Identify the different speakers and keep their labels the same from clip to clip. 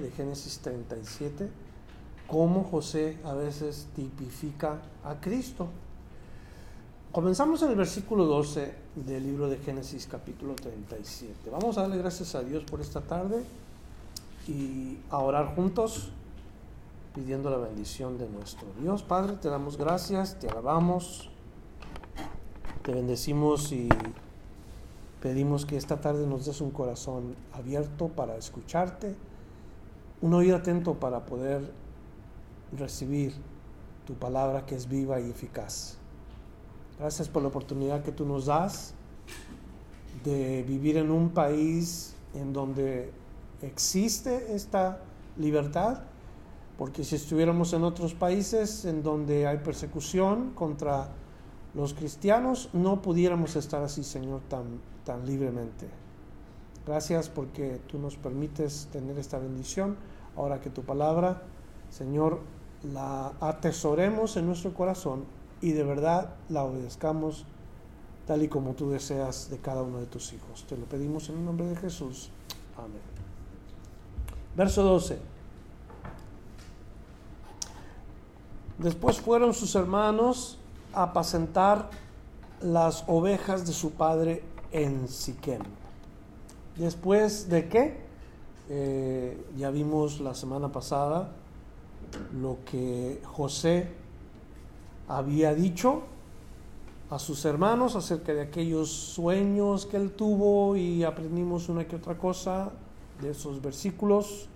Speaker 1: De Génesis 37, cómo José a veces tipifica a Cristo. Comenzamos en el versículo 12 del libro de Génesis capítulo 37. Vamos a darle gracias a Dios por esta tarde y a orar juntos pidiendo la bendición de nuestro Dios. Padre, te damos gracias, te alabamos te bendecimos y pedimos que esta tarde nos des un corazón abierto para escucharte, un oído atento para poder recibir tu palabra que es viva y eficaz. Gracias por la oportunidad que tú nos das de vivir en un país en donde existe esta libertad, porque si estuviéramos en otros países en donde hay persecución contra los cristianos no pudiéramos estar así, Señor, tan, tan libremente. Gracias porque tú nos permites tener esta bendición. Ahora que tu palabra, Señor, la atesoremos en nuestro corazón y de verdad la obedezcamos tal y como tú deseas de cada uno de tus hijos. Te lo pedimos en el nombre de Jesús. Amén. Verso 12. Después fueron sus hermanos apacentar las ovejas de su padre en Siquem. Después de qué? Eh, ya vimos la semana pasada lo que José había dicho a sus hermanos acerca de aquellos sueños que él tuvo y aprendimos una que otra cosa de esos versículos.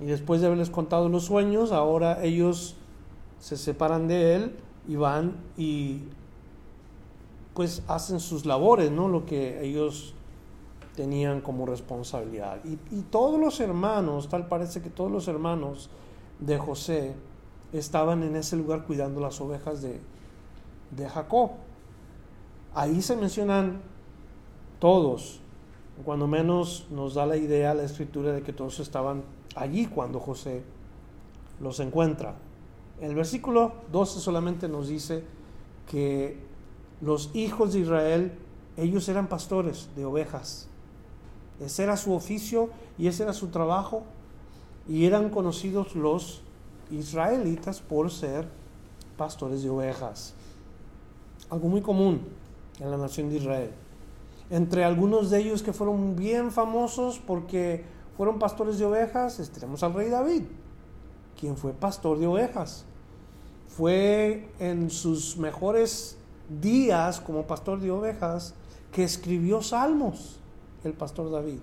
Speaker 1: y después de haberles contado los sueños, ahora ellos se separan de él y van y pues hacen sus labores, ¿no? Lo que ellos tenían como responsabilidad. Y, todos los hermanos, tal parece que todos los hermanos de José estaban en ese lugar cuidando las ovejas de, de Jacob. Ahí se mencionan todos, cuando menos nos da la idea la escritura de que todos estaban allí cuando José los encuentra. El versículo 12 solamente nos dice que los hijos de Israel, ellos eran pastores de ovejas. Ese era su oficio y ese era su trabajo. Y eran conocidos los israelitas por ser pastores de ovejas. Algo muy común en la nación de Israel. Entre algunos de ellos que fueron bien famosos porque fueron pastores de ovejas, tenemos al rey David, quien fue pastor de ovejas fue en sus mejores días como pastor de ovejas que escribió salmos, el pastor David.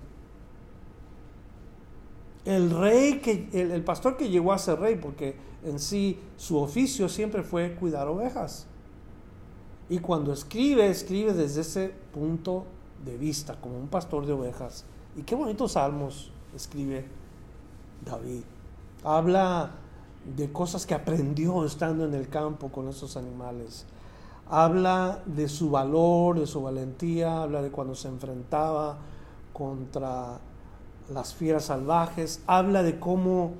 Speaker 1: El rey que, el, pastor que llegó a ser rey, porque en sí su oficio siempre fue cuidar ovejas. Y cuando escribe, escribe desde ese punto de vista, como un pastor de ovejas. Y qué bonitos salmos escribe David. Habla de cosas que aprendió estando en el campo con esos animales. Habla de su valor, de su valentía, habla de cuando se enfrentaba contra las fieras salvajes, habla de cómo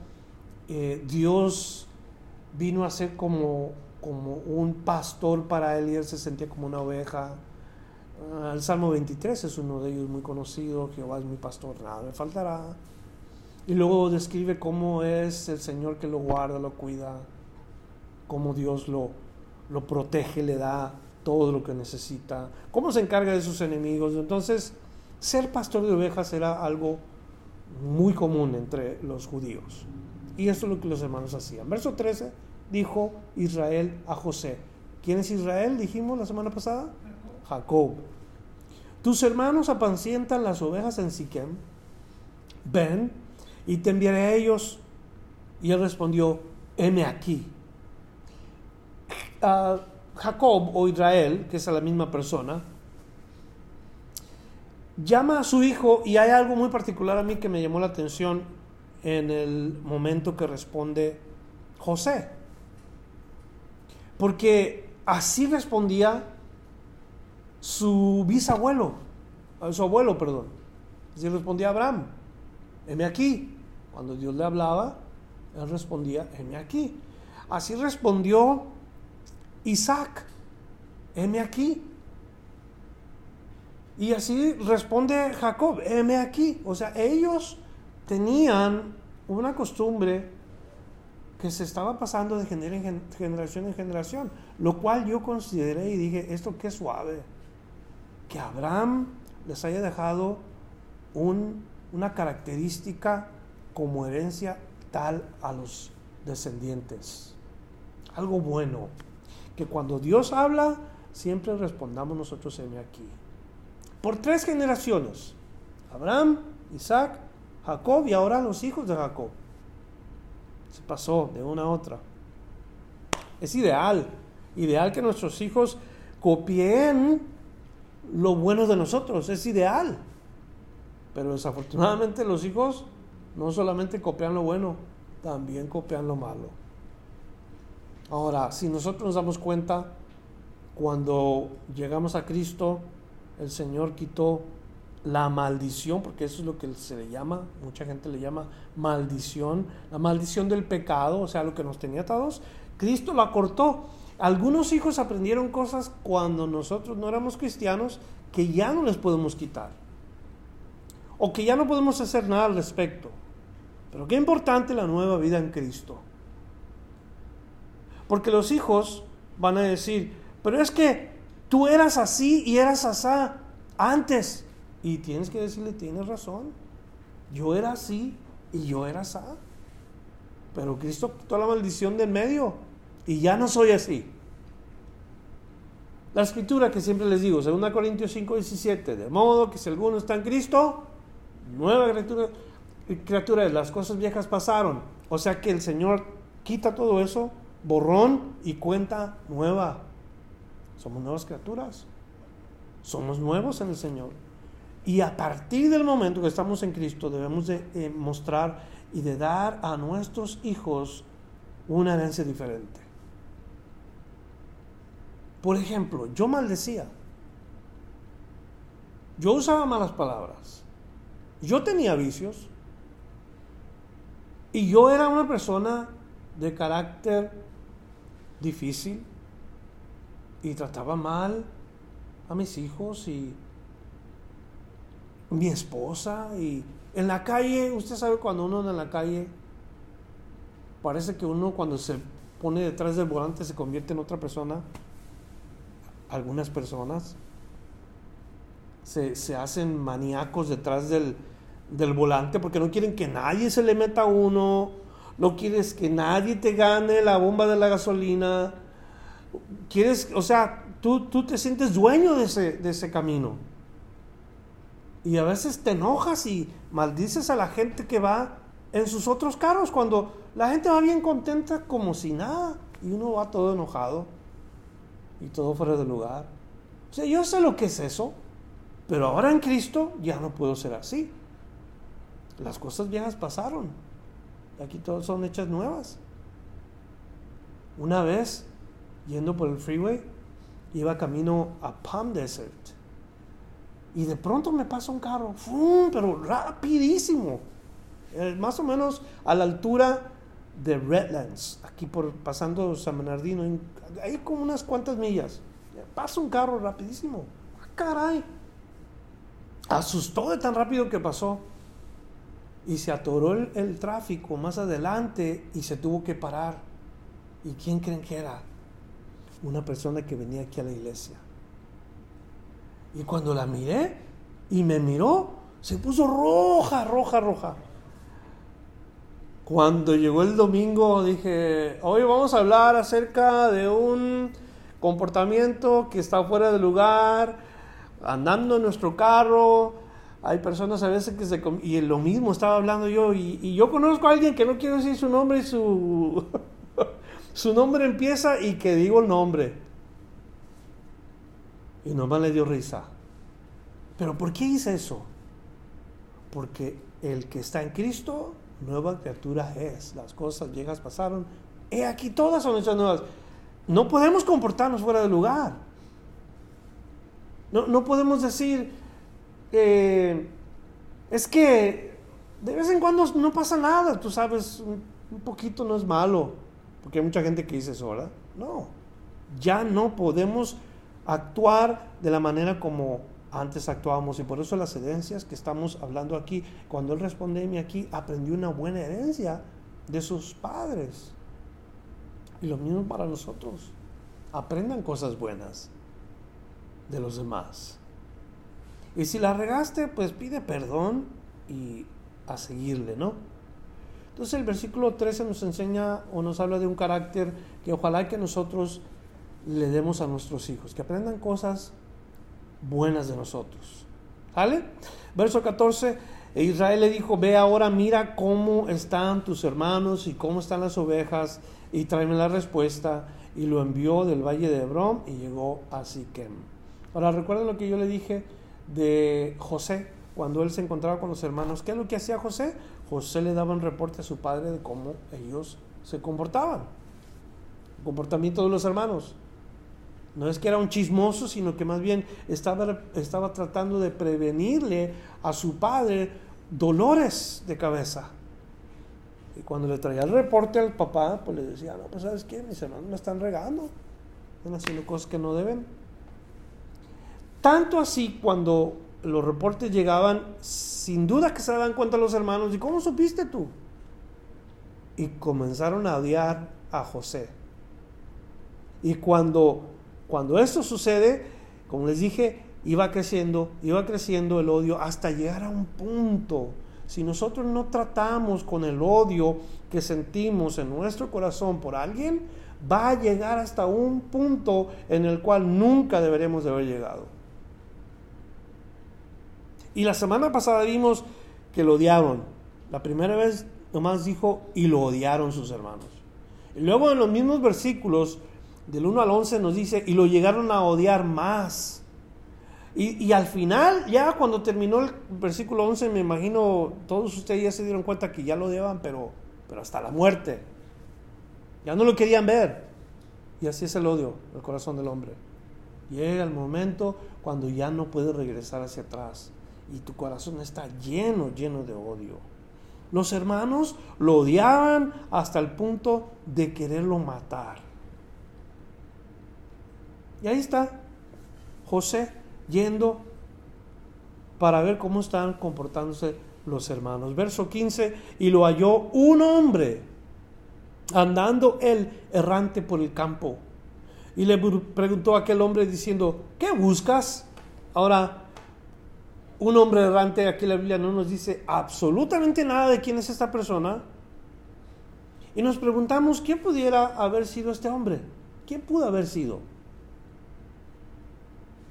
Speaker 1: eh, Dios vino a ser como, como un pastor para él y él se sentía como una oveja. Ah, el Salmo 23 es uno de ellos muy conocido, Jehová es mi pastor, nada me faltará. Y luego describe cómo es el Señor que lo guarda, lo cuida, cómo Dios lo, lo protege, le da todo lo que necesita, cómo se encarga de sus enemigos. Entonces, ser pastor de ovejas era algo muy común entre los judíos. Y eso es lo que los hermanos hacían. Verso 13 dijo Israel a José. ¿Quién es Israel? Dijimos la semana pasada. Jacob. Tus hermanos apacientan las ovejas en Siquem. Ven, y te enviaré a ellos. Y él respondió, heme aquí. Jacob o Israel, que es la misma persona, llama a su hijo y hay algo muy particular a mí que me llamó la atención en el momento que responde José. Porque así respondía su bisabuelo, su abuelo, perdón. Así respondía Abraham, heme aquí. Cuando Dios le hablaba, él respondía, heme aquí. Así respondió Isaac, heme aquí. Y así responde Jacob, heme aquí. O sea, ellos tenían una costumbre que se estaba pasando de generación en generación, lo cual yo consideré y dije, esto qué suave, que Abraham les haya dejado una característica como herencia tal a los descendientes. Algo bueno, que cuando Dios habla, siempre respondamos nosotros en aquí. Por tres generaciones, Abraham, Isaac, Jacob y ahora los hijos de Jacob. Se pasó de una a otra. Es ideal, ideal que nuestros hijos copien lo bueno de nosotros, es ideal. Pero desafortunadamente los hijos no solamente copian lo bueno, también copian lo malo. Ahora, si nosotros nos damos cuenta, cuando llegamos a Cristo, el Señor quitó la maldición, porque eso es lo que se le llama, mucha gente le llama maldición, la maldición del pecado, o sea, lo que nos tenía atados, Cristo lo acortó. Algunos hijos aprendieron cosas cuando nosotros no éramos cristianos que ya no les podemos quitar, o que ya no podemos hacer nada al respecto. Pero qué importante la nueva vida en Cristo. Porque los hijos van a decir, pero es que tú eras así y eras asá antes. Y tienes que decirle, tienes razón. Yo era así y yo era así. Pero Cristo quitó la maldición del medio y ya no soy así. La escritura que siempre les digo, 2 Corintios 5, 17, de modo que si alguno está en Cristo, nueva criatura, criatura, las cosas viejas pasaron. O sea que el Señor quita todo eso, borrón y cuenta nueva. Somos nuevas criaturas. Somos nuevos en el Señor. Y a partir del momento que estamos en Cristo debemos de eh, mostrar y de dar a nuestros hijos una herencia diferente. Por ejemplo, yo maldecía. Yo usaba malas palabras. Yo tenía vicios. Y yo era una persona de carácter difícil. Y trataba mal a mis hijos y mi esposa y en la calle, usted sabe cuando uno en la calle, parece que uno cuando se pone detrás del volante se convierte en otra persona. Algunas personas se, hacen maníacos detrás del, del, volante porque no quieren que nadie se le meta a uno, no quieres que nadie te gane la bomba de la gasolina. Quieres, o sea, tú, tú te sientes dueño de ese, de ese camino. Y a veces te enojas y maldices a la gente que va en sus otros carros cuando la gente va bien contenta como si nada y uno va todo enojado y todo fuera de lugar. O sea, yo sé lo que es eso, pero ahora en Cristo ya no puedo ser así. Las cosas viejas pasaron. Aquí todas son hechas nuevas. Una vez, yendo por el freeway, iba camino a Palm Desert y de pronto me pasa un carro, pero rapidísimo, eh, más o menos a la altura de Redlands, aquí por pasando San Bernardino, ahí como unas cuantas millas. Pasa un carro rapidísimo. ¡Ah, caray! Asustó de tan rápido que pasó. Y se atoró el, el, tráfico más adelante y se tuvo que parar. ¿Y quién creen que era? Una persona que venía aquí a la iglesia. Y cuando la miré y me miró, se puso roja, roja, roja. Cuando llegó el domingo dije, hoy vamos a hablar acerca de un comportamiento que está fuera de lugar, andando en nuestro carro. Hay personas a veces que se... Y lo mismo estaba hablando yo. Y, y yo conozco a alguien que no quiero decir su nombre y su... su nombre empieza y que digo el nombre. Y nomás le dio risa. ¿Pero por qué hice eso? Porque el que está en Cristo, nueva criatura es. Las cosas viejas pasaron. He aquí todas son hechas nuevas. No podemos comportarnos fuera de lugar. No, podemos decir, eh, es que de vez en cuando no pasa nada, tú sabes, un poquito no es malo, porque hay mucha gente que dice eso, ¿verdad? No, ya no podemos actuar de la manera como antes actuábamos y por eso las herencias que estamos hablando aquí, cuando él responde aquí, aprendió una buena herencia de sus padres. Y lo mismo para nosotros. Aprendan cosas buenas de los demás. Y si la regaste, pues pide perdón y a seguirle, ¿no? Entonces el versículo 13 nos enseña o nos habla de un carácter que ojalá que nosotros le demos a nuestros hijos, que aprendan cosas buenas de nosotros. ¿Sale? Verso 14, e Israel le dijo, ve ahora, mira cómo están tus hermanos y cómo están las ovejas y tráeme la respuesta. Y lo envió del valle de Hebrón y llegó a Siquem. Ahora, recuerden lo que yo le dije de José cuando él se encontraba con los hermanos. ¿Qué es lo que hacía José? José le daba un reporte a su padre de cómo ellos se comportaban. El comportamiento de los hermanos. No es que era un chismoso, sino que más bien estaba, estaba tratando de prevenirle a su padre dolores de cabeza. Y cuando le traía el reporte al papá, pues le decía, no, pues sabes qué, mis hermanos me están regando, están haciendo cosas que no deben. Tanto así cuando los reportes llegaban, sin duda que se daban cuenta los hermanos, ¿y cómo supiste tú? Y comenzaron a odiar a José. Y cuando cuando esto sucede, como les dije, iba creciendo, iba creciendo el odio hasta llegar a un punto. Si nosotros no tratamos con el odio que sentimos en nuestro corazón por alguien, va a llegar hasta un punto en el cual nunca deberemos de haber llegado. Y la semana pasada vimos que lo odiaron. La primera vez nomás dijo y lo odiaron sus hermanos. Y luego en los mismos versículos del 1 al 11 nos dice, y lo llegaron a odiar más. Y, al final, ya cuando terminó el versículo 11, me imagino, todos ustedes ya se dieron cuenta que ya lo odiaban, pero, pero hasta la muerte. Ya no lo querían ver. Y así es el odio, el corazón del hombre. Llega el momento cuando ya no puedes regresar hacia atrás y tu corazón está lleno, lleno de odio. Los hermanos lo odiaban hasta el punto de quererlo matar. Y ahí está José yendo para ver cómo están comportándose los hermanos. Verso 15, y lo halló un hombre andando él errante por el campo. Y le preguntó a aquel hombre diciendo, ¿qué buscas? Ahora, un hombre errante, aquí la Biblia no nos dice absolutamente nada de quién es esta persona. Y nos preguntamos, ¿quién pudiera haber sido este hombre? ¿Quién pudo haber sido?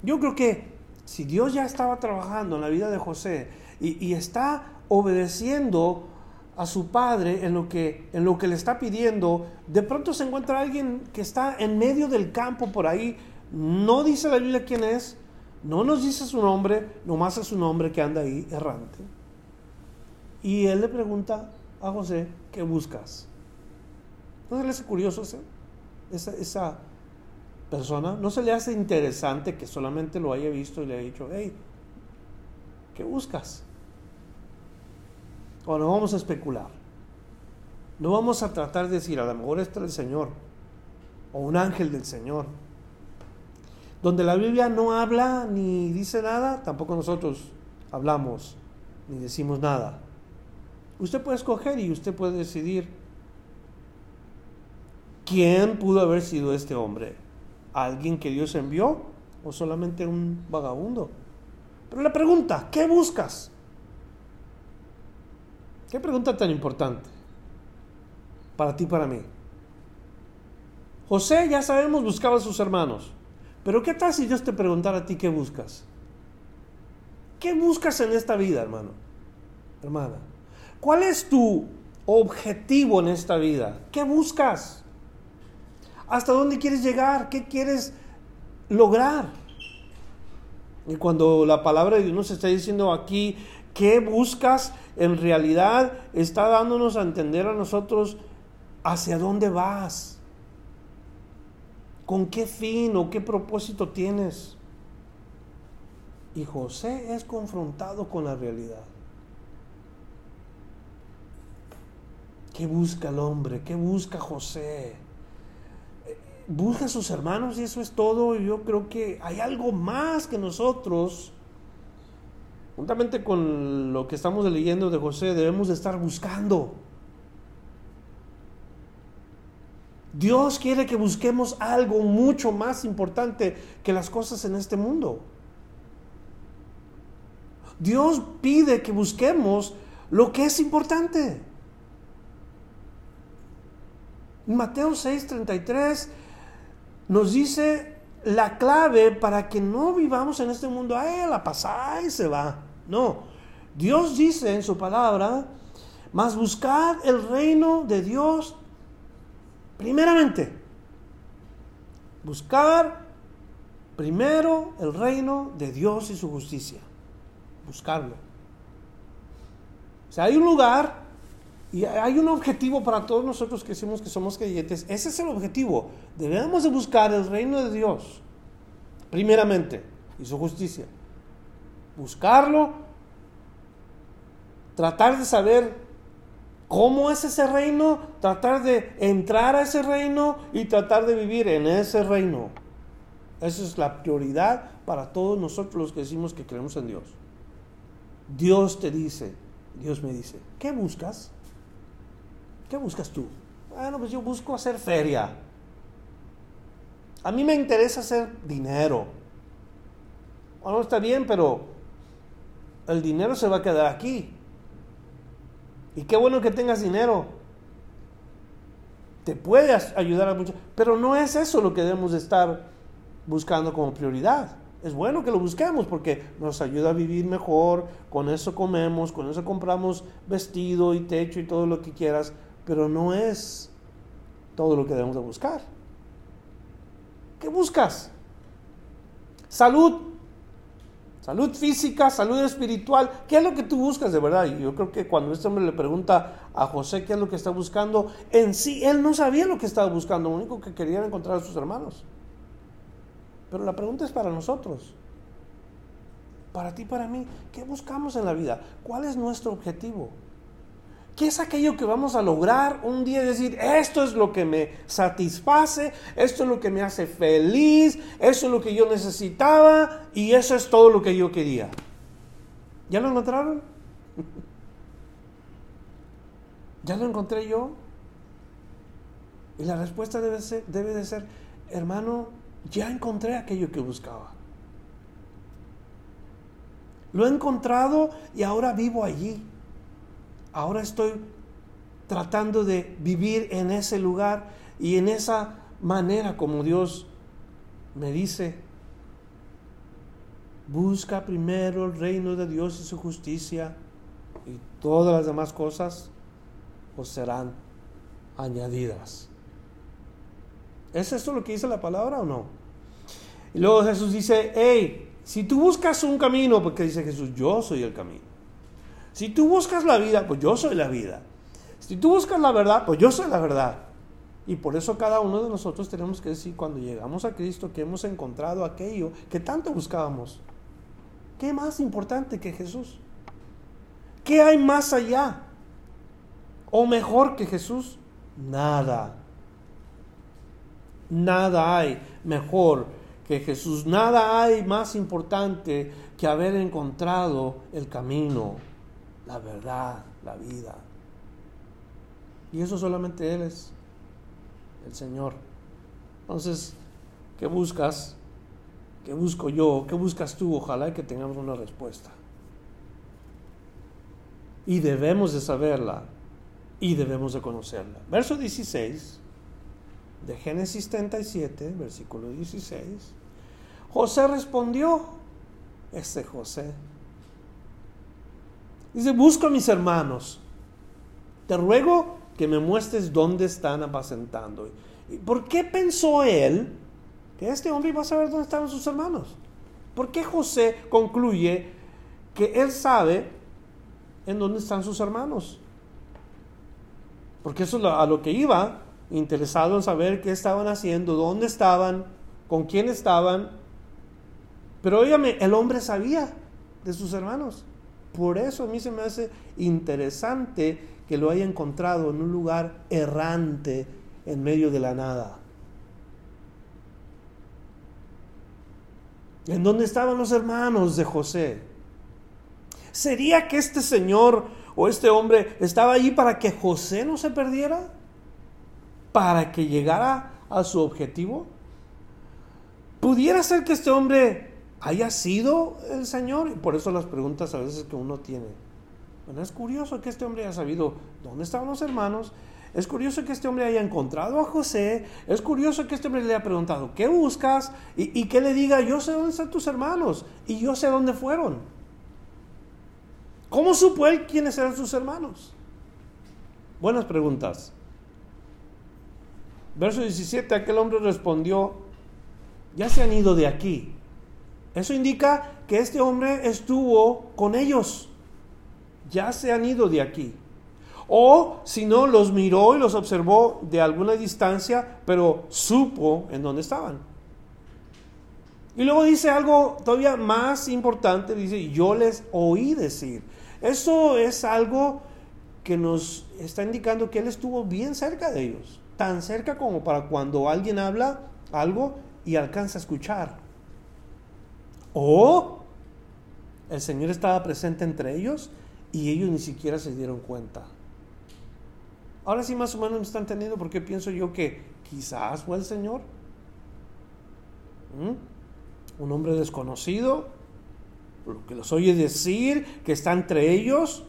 Speaker 1: Yo creo que si Dios ya estaba trabajando en la vida de José y, está obedeciendo a su padre en lo, que, en lo que le está pidiendo, de pronto se encuentra alguien que está en medio del campo por ahí, no dice la Biblia quién es, no nos dice su nombre, nomás es un hombre que anda ahí errante. Y él le pregunta a José, ¿qué buscas? ¿No le hace curioso esa, esa persona no se le hace interesante que solamente lo haya visto y le haya dicho, hey, ¿qué buscas? O no vamos a especular. No vamos a tratar de decir, a lo mejor este es el Señor, o un ángel del Señor. Donde la Biblia no habla ni dice nada, tampoco nosotros hablamos ni decimos nada. Usted puede escoger y usted puede decidir quién pudo haber sido este hombre alguien que Dios envió o solamente un vagabundo. Pero la pregunta, ¿qué buscas? ¿Qué pregunta tan importante para ti, para mí? José, ya sabemos, buscaba a sus hermanos. Pero ¿qué tal si Dios te preguntara a ti qué buscas? ¿Qué buscas en esta vida, hermano? Hermana. ¿Cuál es tu objetivo en esta vida? ¿Qué buscas? ¿Hasta dónde quieres llegar? ¿Qué quieres lograr? Y cuando la palabra de Dios nos está diciendo aquí, ¿qué buscas? En realidad está dándonos a entender a nosotros hacia dónde vas. ¿Con qué fin o qué propósito tienes? Y José es confrontado con la realidad. ¿Qué busca el hombre? ¿Qué busca José? Busca a sus hermanos y eso es todo. Yo creo que hay algo más que nosotros, juntamente con lo que estamos leyendo de José, debemos de estar buscando. Dios quiere que busquemos algo mucho más importante que las cosas en este mundo. Dios pide que busquemos lo que es importante. Mateo 6:33 nos dice la clave para que no vivamos en este mundo, ay, la pasa y se va. No, Dios dice en su palabra, mas buscad el reino de Dios primeramente. Buscar primero el reino de Dios y su justicia buscarlo. O sea, hay un lugar y hay un objetivo para todos nosotros que decimos que somos creyentes. Ese es el objetivo. Debemos de buscar el reino de Dios, primeramente, y su justicia. Buscarlo, tratar de saber cómo es ese reino, tratar de entrar a ese reino y tratar de vivir en ese reino. Esa es la prioridad para todos nosotros los que decimos que creemos en Dios. Dios te dice, Dios me dice, ¿qué buscas? ¿Qué buscas tú? Bueno, pues yo busco hacer feria. A mí me interesa hacer dinero. Bueno, está bien, pero el dinero se va a quedar aquí. Y qué bueno que tengas dinero. Te puede ayudar a mucho. Pero no es eso lo que debemos de estar buscando como prioridad. Es bueno que lo busquemos porque nos ayuda a vivir mejor, con eso comemos, con eso compramos vestido y techo y todo lo que quieras, pero no es todo lo que debemos de buscar. ¿Qué buscas? Salud, salud física, salud espiritual. ¿Qué es lo que tú buscas de verdad? Y yo creo que cuando este hombre le pregunta a José qué es lo que está buscando, en sí él no sabía lo que estaba buscando, lo único que quería era encontrar a sus hermanos. Pero la pregunta es para nosotros. Para ti, para mí. ¿Qué buscamos en la vida? ¿Cuál es nuestro objetivo? ¿Qué es aquello que vamos a lograr un día? Decir, esto es lo que me satisface, esto es lo que me hace feliz, eso es lo que yo necesitaba y eso es todo lo que yo quería. ¿Ya lo encontraron? ¿Ya lo encontré yo? Y la respuesta debe, ser, debe de ser, hermano, ya encontré aquello que buscaba. Lo he encontrado y ahora vivo allí. Ahora estoy tratando de vivir en ese lugar y en esa manera como Dios me dice. Busca primero el reino de Dios y su justicia y todas las demás cosas os serán añadidas. ¿Es esto lo que dice la palabra o no? Y luego Jesús dice, hey, si tú buscas un camino, porque dice Jesús, yo soy el camino. Si tú buscas la vida, pues yo soy la vida. Si tú buscas la verdad, pues yo soy la verdad. Y por eso cada uno de nosotros tenemos que decir cuando llegamos a Cristo que hemos encontrado aquello que tanto buscábamos. ¿Qué más importante que Jesús? ¿Qué hay más allá? ¿O mejor que Jesús? Nada. Nada hay mejor que Jesús. Nada hay más importante que haber encontrado el camino, la verdad, la vida. Y eso solamente Él es, el Señor. Entonces, ¿qué buscas? ¿Qué busco yo? ¿Qué buscas tú? Ojalá que tengamos una respuesta. Y debemos de saberla y debemos de conocerla. Verso 16 de Génesis 37, versículo 16, José respondió, este José, dice, busco a mis hermanos, te ruego que me muestres dónde están apacentando. ¿Por qué pensó él que este hombre iba a saber dónde estaban sus hermanos? ¿Por qué José concluye que él sabe en dónde están sus hermanos? Porque eso es a lo que iba, interesado en saber qué estaban haciendo, dónde estaban, con quién estaban. Pero óigame, el hombre sabía de sus hermanos. Por eso a mí se me hace interesante que lo haya encontrado en un lugar errante en medio de la nada. ¿En dónde estaban los hermanos de José? ¿Sería que este señor o este hombre estaba allí para que José no se perdiera? ¿Para que llegara a su objetivo? ¿Pudiera ser que este hombre haya sido el Señor? Y por eso las preguntas a veces que uno tiene. Bueno, es curioso que este hombre haya sabido dónde estaban los hermanos. Es curioso que este hombre haya encontrado a José. Es curioso que este hombre le haya preguntado, ¿qué buscas? Y, y que le diga, yo sé dónde están tus hermanos. Y yo sé dónde fueron. ¿Cómo supo él quiénes eran sus hermanos? Buenas preguntas. Verso 17, aquel hombre respondió, ya se han ido de aquí. Eso indica que este hombre estuvo con ellos. Ya se han ido de aquí. O si no, los miró y los observó de alguna distancia, pero supo en dónde estaban. Y luego dice algo todavía más importante, dice, yo les oí decir. Eso es algo que nos está indicando que él estuvo bien cerca de ellos, tan cerca como para cuando alguien habla algo y alcanza a escuchar. O el Señor estaba presente entre ellos y ellos ni siquiera se dieron cuenta. Ahora sí más o menos me están entendiendo porque pienso yo que quizás fue el Señor. ¿Mm? Un hombre desconocido lo que los oye decir, que está entre ellos,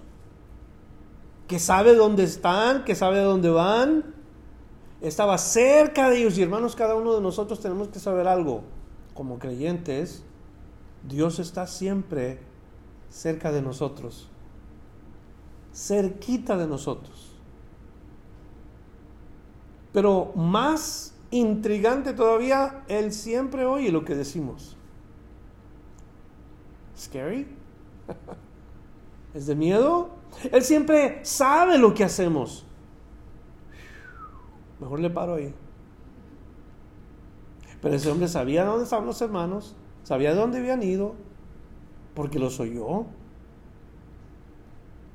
Speaker 1: que sabe dónde están, que sabe dónde van. Estaba cerca de ellos y hermanos, cada uno de nosotros tenemos que saber algo. Como creyentes, Dios está siempre cerca de nosotros, cerquita de nosotros. Pero más intrigante todavía, Él siempre oye lo que decimos. Scary. ¿Es de miedo? Él siempre sabe lo que hacemos. Mejor le paro ahí. Pero ese hombre sabía dónde estaban los hermanos, sabía dónde habían ido, porque los oyó.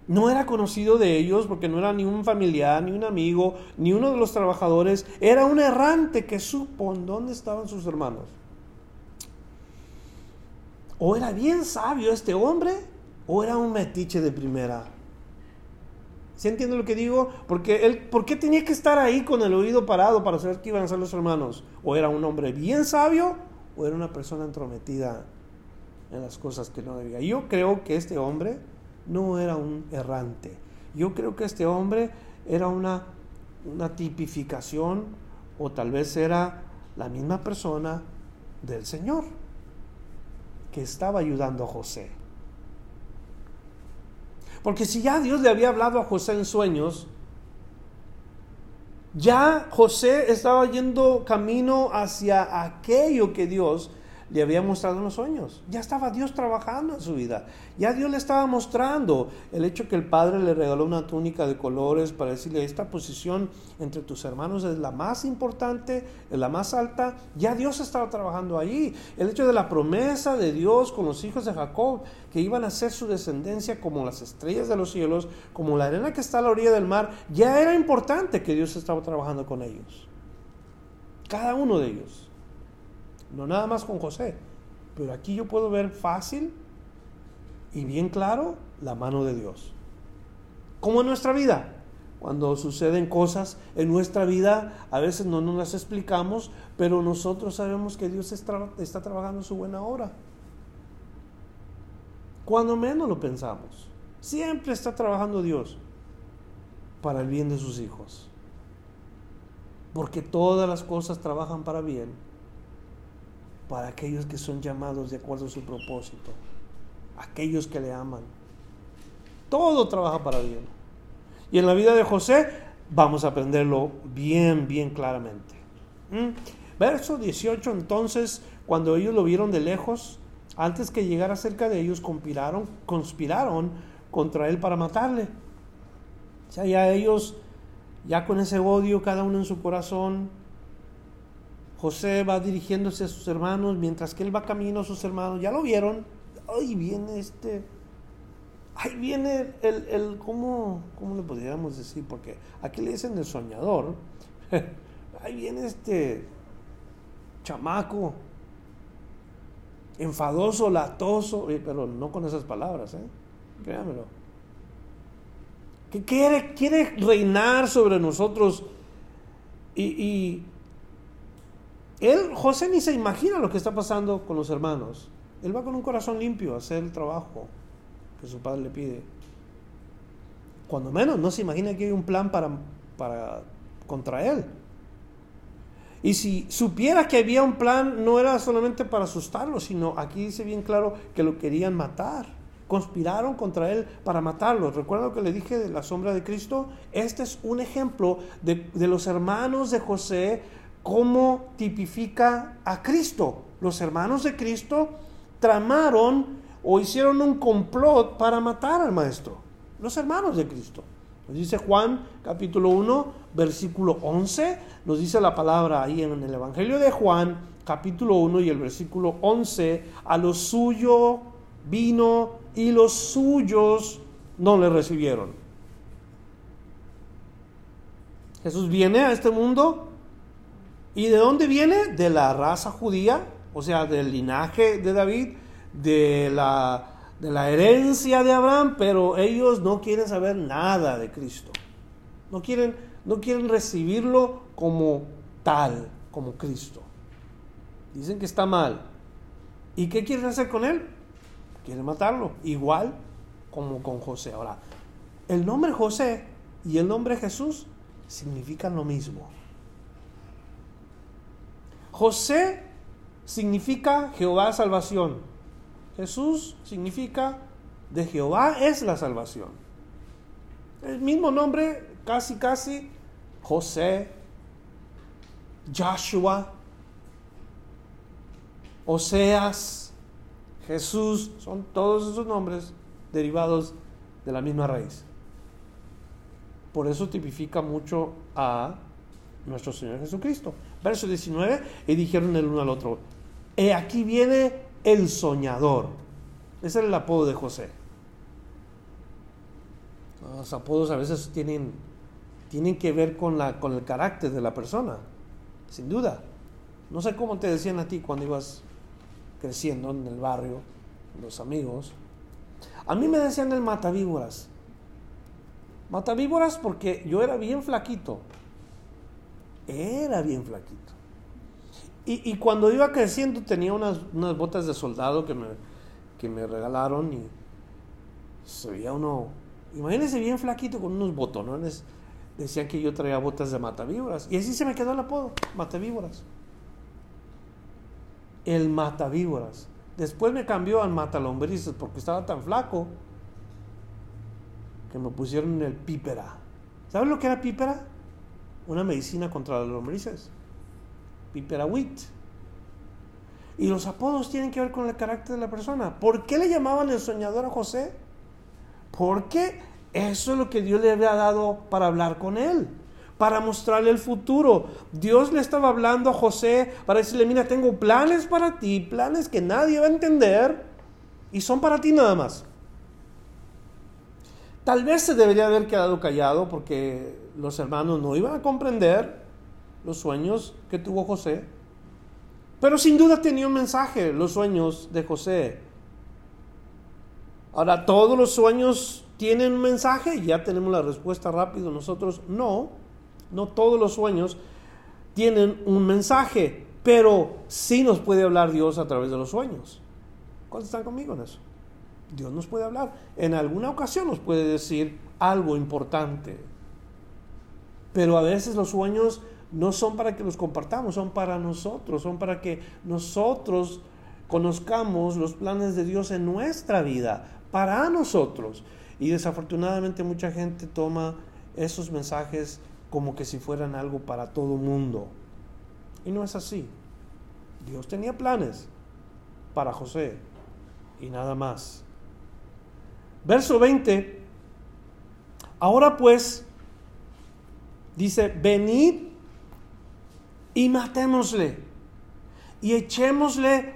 Speaker 1: No era conocido de ellos porque no era ni un familiar, ni un amigo, ni uno de los trabajadores. Era un errante que supo en dónde estaban sus hermanos. O era bien sabio este hombre, o era un metiche de primera. ¿Se entiende lo que digo? Porque él, ¿por qué tenía que estar ahí con el oído parado para saber qué iban a hacer los hermanos? O era un hombre bien sabio, o era una persona entrometida en las cosas que no debía. Yo creo que este hombre no era un errante. Yo creo que este hombre era una, una tipificación, o tal vez era la misma persona del Señor que estaba ayudando a José. Porque si ya Dios le había hablado a José en sueños, ya José estaba yendo camino hacia aquello que Dios le había mostrado en los sueños. Ya estaba Dios trabajando en su vida. Ya Dios le estaba mostrando el hecho que el Padre le regaló una túnica de colores para decirle, esta posición entre tus hermanos es la más importante, es la más alta. Ya Dios estaba trabajando allí. El hecho de la promesa de Dios con los hijos de Jacob, que iban a ser su descendencia como las estrellas de los cielos, como la arena que está a la orilla del mar, ya era importante que Dios estaba trabajando con ellos. Cada uno de ellos. No nada más con José. Pero aquí yo puedo ver fácil y bien claro la mano de Dios. Como en nuestra vida. Cuando suceden cosas en nuestra vida, a veces no nos las explicamos, pero nosotros sabemos que Dios está, trabajando su buena obra. Cuando menos lo pensamos. Siempre está trabajando Dios para el bien de sus hijos. Porque todas las cosas trabajan para bien para aquellos que son llamados de acuerdo a su propósito, aquellos que le aman. Todo trabaja para bien. Y en la vida de José vamos a aprenderlo bien, bien claramente. ¿Mm? Verso 18, entonces, cuando ellos lo vieron de lejos, antes que llegara cerca de ellos, conspiraron, conspiraron contra él para matarle. O sea, ya ellos, ya con ese odio, cada uno en su corazón, José va dirigiéndose a sus hermanos, mientras que él va camino a sus hermanos, ya lo vieron, ahí viene este, ahí viene el, el ¿cómo, ¿cómo le podríamos decir? Porque aquí le dicen el soñador, ahí viene este chamaco, enfadoso, latoso, pero no con esas palabras, ¿eh? créanmelo. Que quiere, quiere reinar sobre nosotros y, él, José ni se imagina lo que está pasando con los hermanos. Él va con un corazón limpio a hacer el trabajo que su padre le pide. Cuando menos no se imagina que hay un plan para, para contra él. Y si supiera que había un plan, no era solamente para asustarlo, sino aquí dice bien claro que lo querían matar. Conspiraron contra él para matarlo. ¿Recuerda lo que le dije de la sombra de Cristo? Este es un ejemplo de, de los hermanos de José, cómo tipifica a Cristo. Los hermanos de Cristo tramaron o hicieron un complot para matar al maestro. Los hermanos de Cristo. Nos dice Juan capítulo 1, versículo 11, nos dice la palabra ahí en el Evangelio de Juan capítulo 1 y el versículo 11, a lo suyo vino y los suyos no le recibieron. Jesús viene a este mundo y ¿de dónde viene? De la raza judía, o sea, del linaje de David, de la de la herencia de Abraham, pero ellos no quieren saber nada de Cristo. No quieren, no quieren recibirlo como tal, como Cristo. Dicen que está mal. ¿Y qué quieren hacer con él? Quieren matarlo, igual como con José. Ahora, el nombre José y el nombre Jesús significan lo mismo. José significa Jehová salvación. Jesús significa de Jehová es la salvación. El mismo nombre, casi, casi, José, Joshua, Oseas, Jesús, son todos esos nombres derivados de la misma raíz. Por eso tipifica mucho a nuestro Señor Jesucristo. Verso 19, y dijeron el uno al otro, he aquí viene el soñador. Ese era el apodo de José. Los apodos a veces tienen, tienen que ver con, la, con el carácter de la persona, sin duda. No sé cómo te decían a ti cuando ibas creciendo en el barrio, los amigos. A mí me decían el matavíboras. Matavíboras porque yo era bien flaquito. Era bien flaquito. Y, cuando iba creciendo tenía unas, botas de soldado que me, que me regalaron y se veía uno, imagínense bien flaquito con unos botonones. Decían que yo traía botas de matavíboras. Y así se me quedó el apodo, matavíboras. El matavíboras. Después me cambió al matalombrices porque estaba tan flaco que me pusieron el pípera. ¿Sabes lo que era pípera? Una medicina contra las lombrices. Piperawit. Y los apodos tienen que ver con el carácter de la persona. ¿Por qué le llamaban el soñador a José? Porque eso es lo que Dios le había dado para hablar con él, para mostrarle el futuro. Dios le estaba hablando a José para decirle, mira, tengo planes para ti, planes que nadie va a entender y son para ti nada más. Tal vez se debería haber quedado callado porque los hermanos no iban a comprender los sueños que tuvo José. Pero sin duda tenía un mensaje, los sueños de José. Ahora, ¿todos los sueños tienen un mensaje? Ya tenemos la respuesta rápido. Nosotros no, no todos los sueños tienen un mensaje, pero sí nos puede hablar Dios a través de los sueños. ¿Cuántos están conmigo en eso? Dios nos puede hablar. En alguna ocasión nos puede decir algo importante. Pero a veces los sueños no son para que los compartamos, son para nosotros, son para que nosotros conozcamos los planes de Dios en nuestra vida, para nosotros. Y desafortunadamente mucha gente toma esos mensajes como que si fueran algo para todo mundo. Y no es así. Dios tenía planes para José, y nada más. Verso 20. Ahora pues, dice, venid y matémosle y echémosle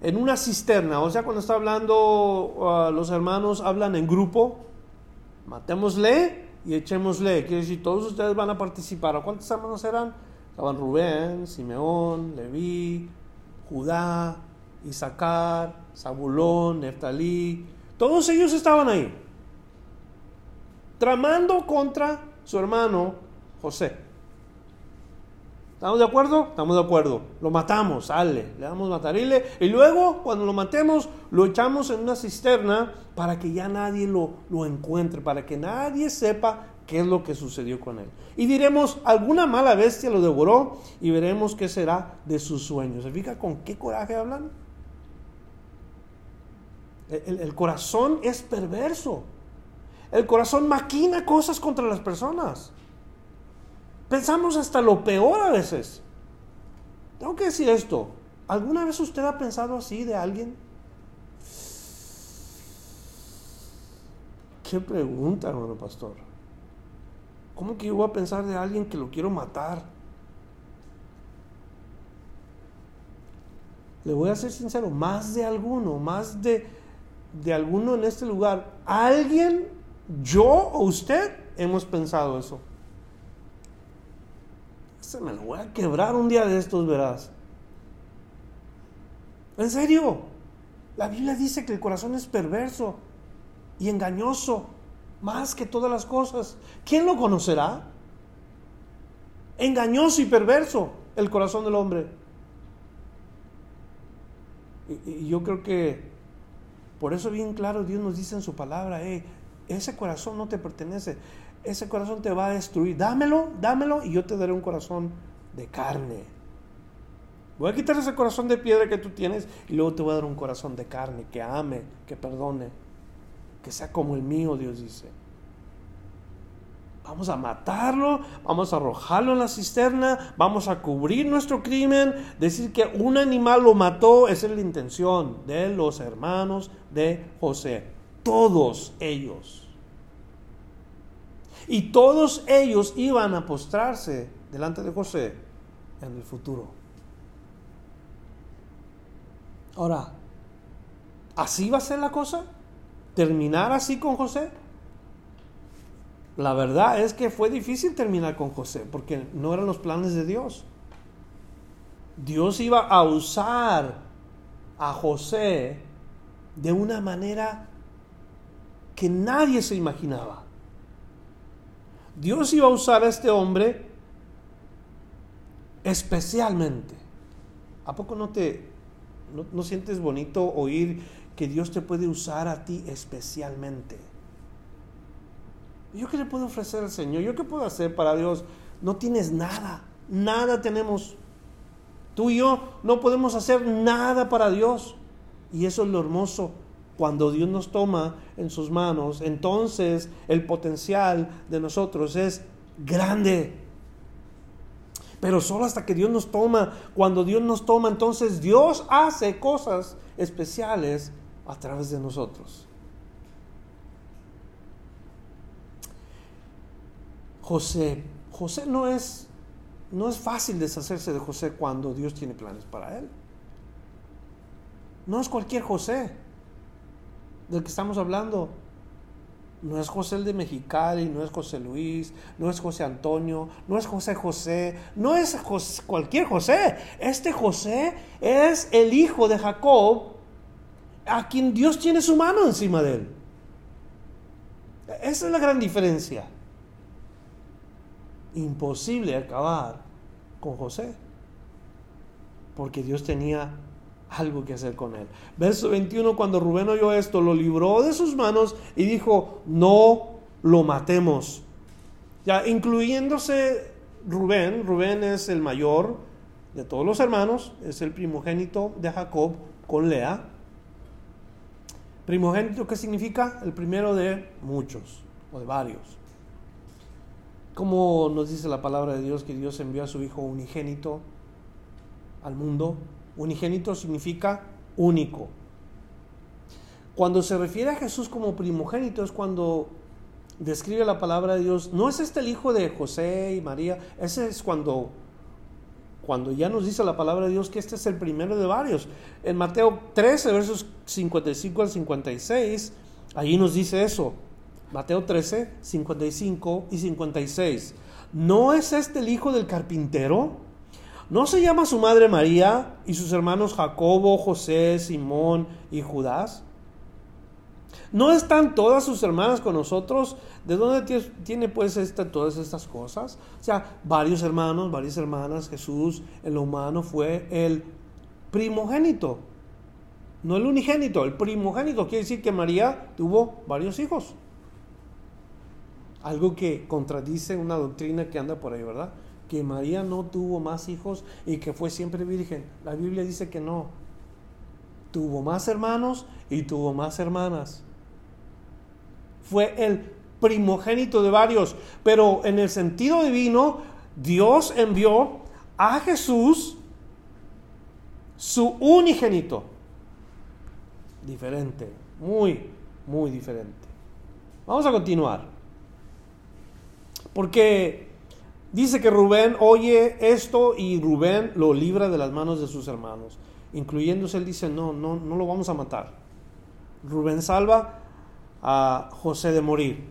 Speaker 1: en una cisterna. O sea, cuando está hablando, uh, los hermanos hablan en grupo, matémosle y echémosle. Quiere decir, todos ustedes van a participar. ¿Cuántos hermanos eran? Estaban Rubén, Simeón, Leví, Judá, Isaacar, Zabulón, Neftalí. Todos ellos estaban ahí, tramando contra su hermano José. ¿Estamos de acuerdo? Estamos de acuerdo. Lo matamos, sale, le damos matarile y luego cuando lo matemos lo echamos en una cisterna para que ya nadie lo, lo encuentre, para que nadie sepa qué es lo que sucedió con él. Y diremos, alguna mala bestia lo devoró y veremos qué será de sus sueños. ¿Se fija con qué coraje hablan? El, el corazón es perverso. El corazón maquina cosas contra las personas. Pensamos hasta lo peor a veces. Tengo que decir esto. ¿Alguna vez usted ha pensado así de alguien? Qué pregunta, hermano pastor. ¿Cómo que yo voy a pensar de alguien que lo quiero matar? Le voy a ser sincero, más de alguno, más de, de alguno en este lugar, alguien, yo o usted, hemos pensado eso se me lo voy a quebrar un día de estos, verás. En serio, la Biblia dice que el corazón es perverso y engañoso más que todas las cosas. ¿Quién lo conocerá? Engañoso y perverso el corazón del hombre. Y, yo creo que por eso bien claro Dios nos dice en su palabra, ese corazón no te pertenece ese corazón te va a destruir. Dámelo, dámelo y yo te daré un corazón de carne. Voy a quitar ese corazón de piedra que tú tienes y luego te voy a dar un corazón de carne que ame, que perdone, que sea como el mío, Dios dice. Vamos a matarlo, vamos a arrojarlo en la cisterna, vamos a cubrir nuestro crimen. Decir que un animal lo mató, esa es la intención de los hermanos de José. Todos ellos. Y todos ellos iban a postrarse delante de José en el futuro. Ahora, ¿así va a ser la cosa? ¿Terminar así con José? La verdad es que fue difícil terminar con José porque no eran los planes de Dios. Dios iba a usar a José de una manera que nadie se imaginaba. Dios iba a usar a este hombre especialmente. ¿A poco no te no, sientes bonito oír que Dios te puede usar a ti especialmente? ¿Yo qué le puedo ofrecer al Señor? ¿Yo qué puedo hacer para Dios? No tienes nada, nada tenemos. Tú y yo no podemos hacer nada para Dios. Y eso es lo hermoso cuando Dios nos toma en sus manos, entonces el potencial de nosotros es grande. Pero solo hasta que Dios nos toma, cuando Dios nos toma, entonces Dios hace cosas especiales a través de nosotros. José, José no es no es fácil deshacerse de José cuando Dios tiene planes para él. No es cualquier José del que estamos hablando. No es José el de Mexicali, no es José Luis, no es José Antonio, no es José José, no es cualquier José. Este José es el hijo de Jacob, a quien Dios tiene su mano encima de él. Esa es la gran diferencia. Imposible acabar con José, porque Dios tenía algo que hacer con él. Verso 21, cuando Rubén oyó esto, lo libró de sus manos y dijo, no lo matemos. Ya, incluyéndose Rubén, Rubén es el mayor de todos los hermanos, es el primogénito de Jacob con Lea. Primogénito, ¿qué significa? El primero de muchos o de varios. Como nos dice la palabra de Dios que Dios envió a su Hijo unigénito al mundo Unigénito significa único. Cuando se refiere a Jesús como primogénito es cuando describe la palabra de Dios. No es este el hijo de José y María, ese es cuando cuando ya nos dice la palabra de Dios que este es el primero de varios. En Mateo 13, versos 55 al 56, allí nos dice eso. Mateo 13, 55 y 56. ¿No es este el hijo del carpintero? ¿No se llama su madre María y sus hermanos Jacobo, José, Simón y Judas? ¿No están todas sus hermanas con nosotros? ¿De dónde tiene pues esta, todas estas cosas? O sea, varios hermanos, varias hermanas, Jesús en lo humano fue el primogénito. No el unigénito, el primogénito. Quiere decir que María tuvo varios hijos. Algo que contradice una doctrina que anda por ahí, ¿verdad? Que María no tuvo más hijos y que fue siempre virgen. La Biblia dice que no. Tuvo más hermanos y tuvo más hermanas. Fue el primogénito de varios, pero en el sentido divino, Dios envió a Jesús su unigénito. Diferente, muy, muy diferente. Vamos a continuar. Porque dice que Rubén oye esto y Rubén lo libra de las manos de sus hermanos. Incluyéndose, él dice, no, no, no lo vamos a matar. Rubén salva a José de morir.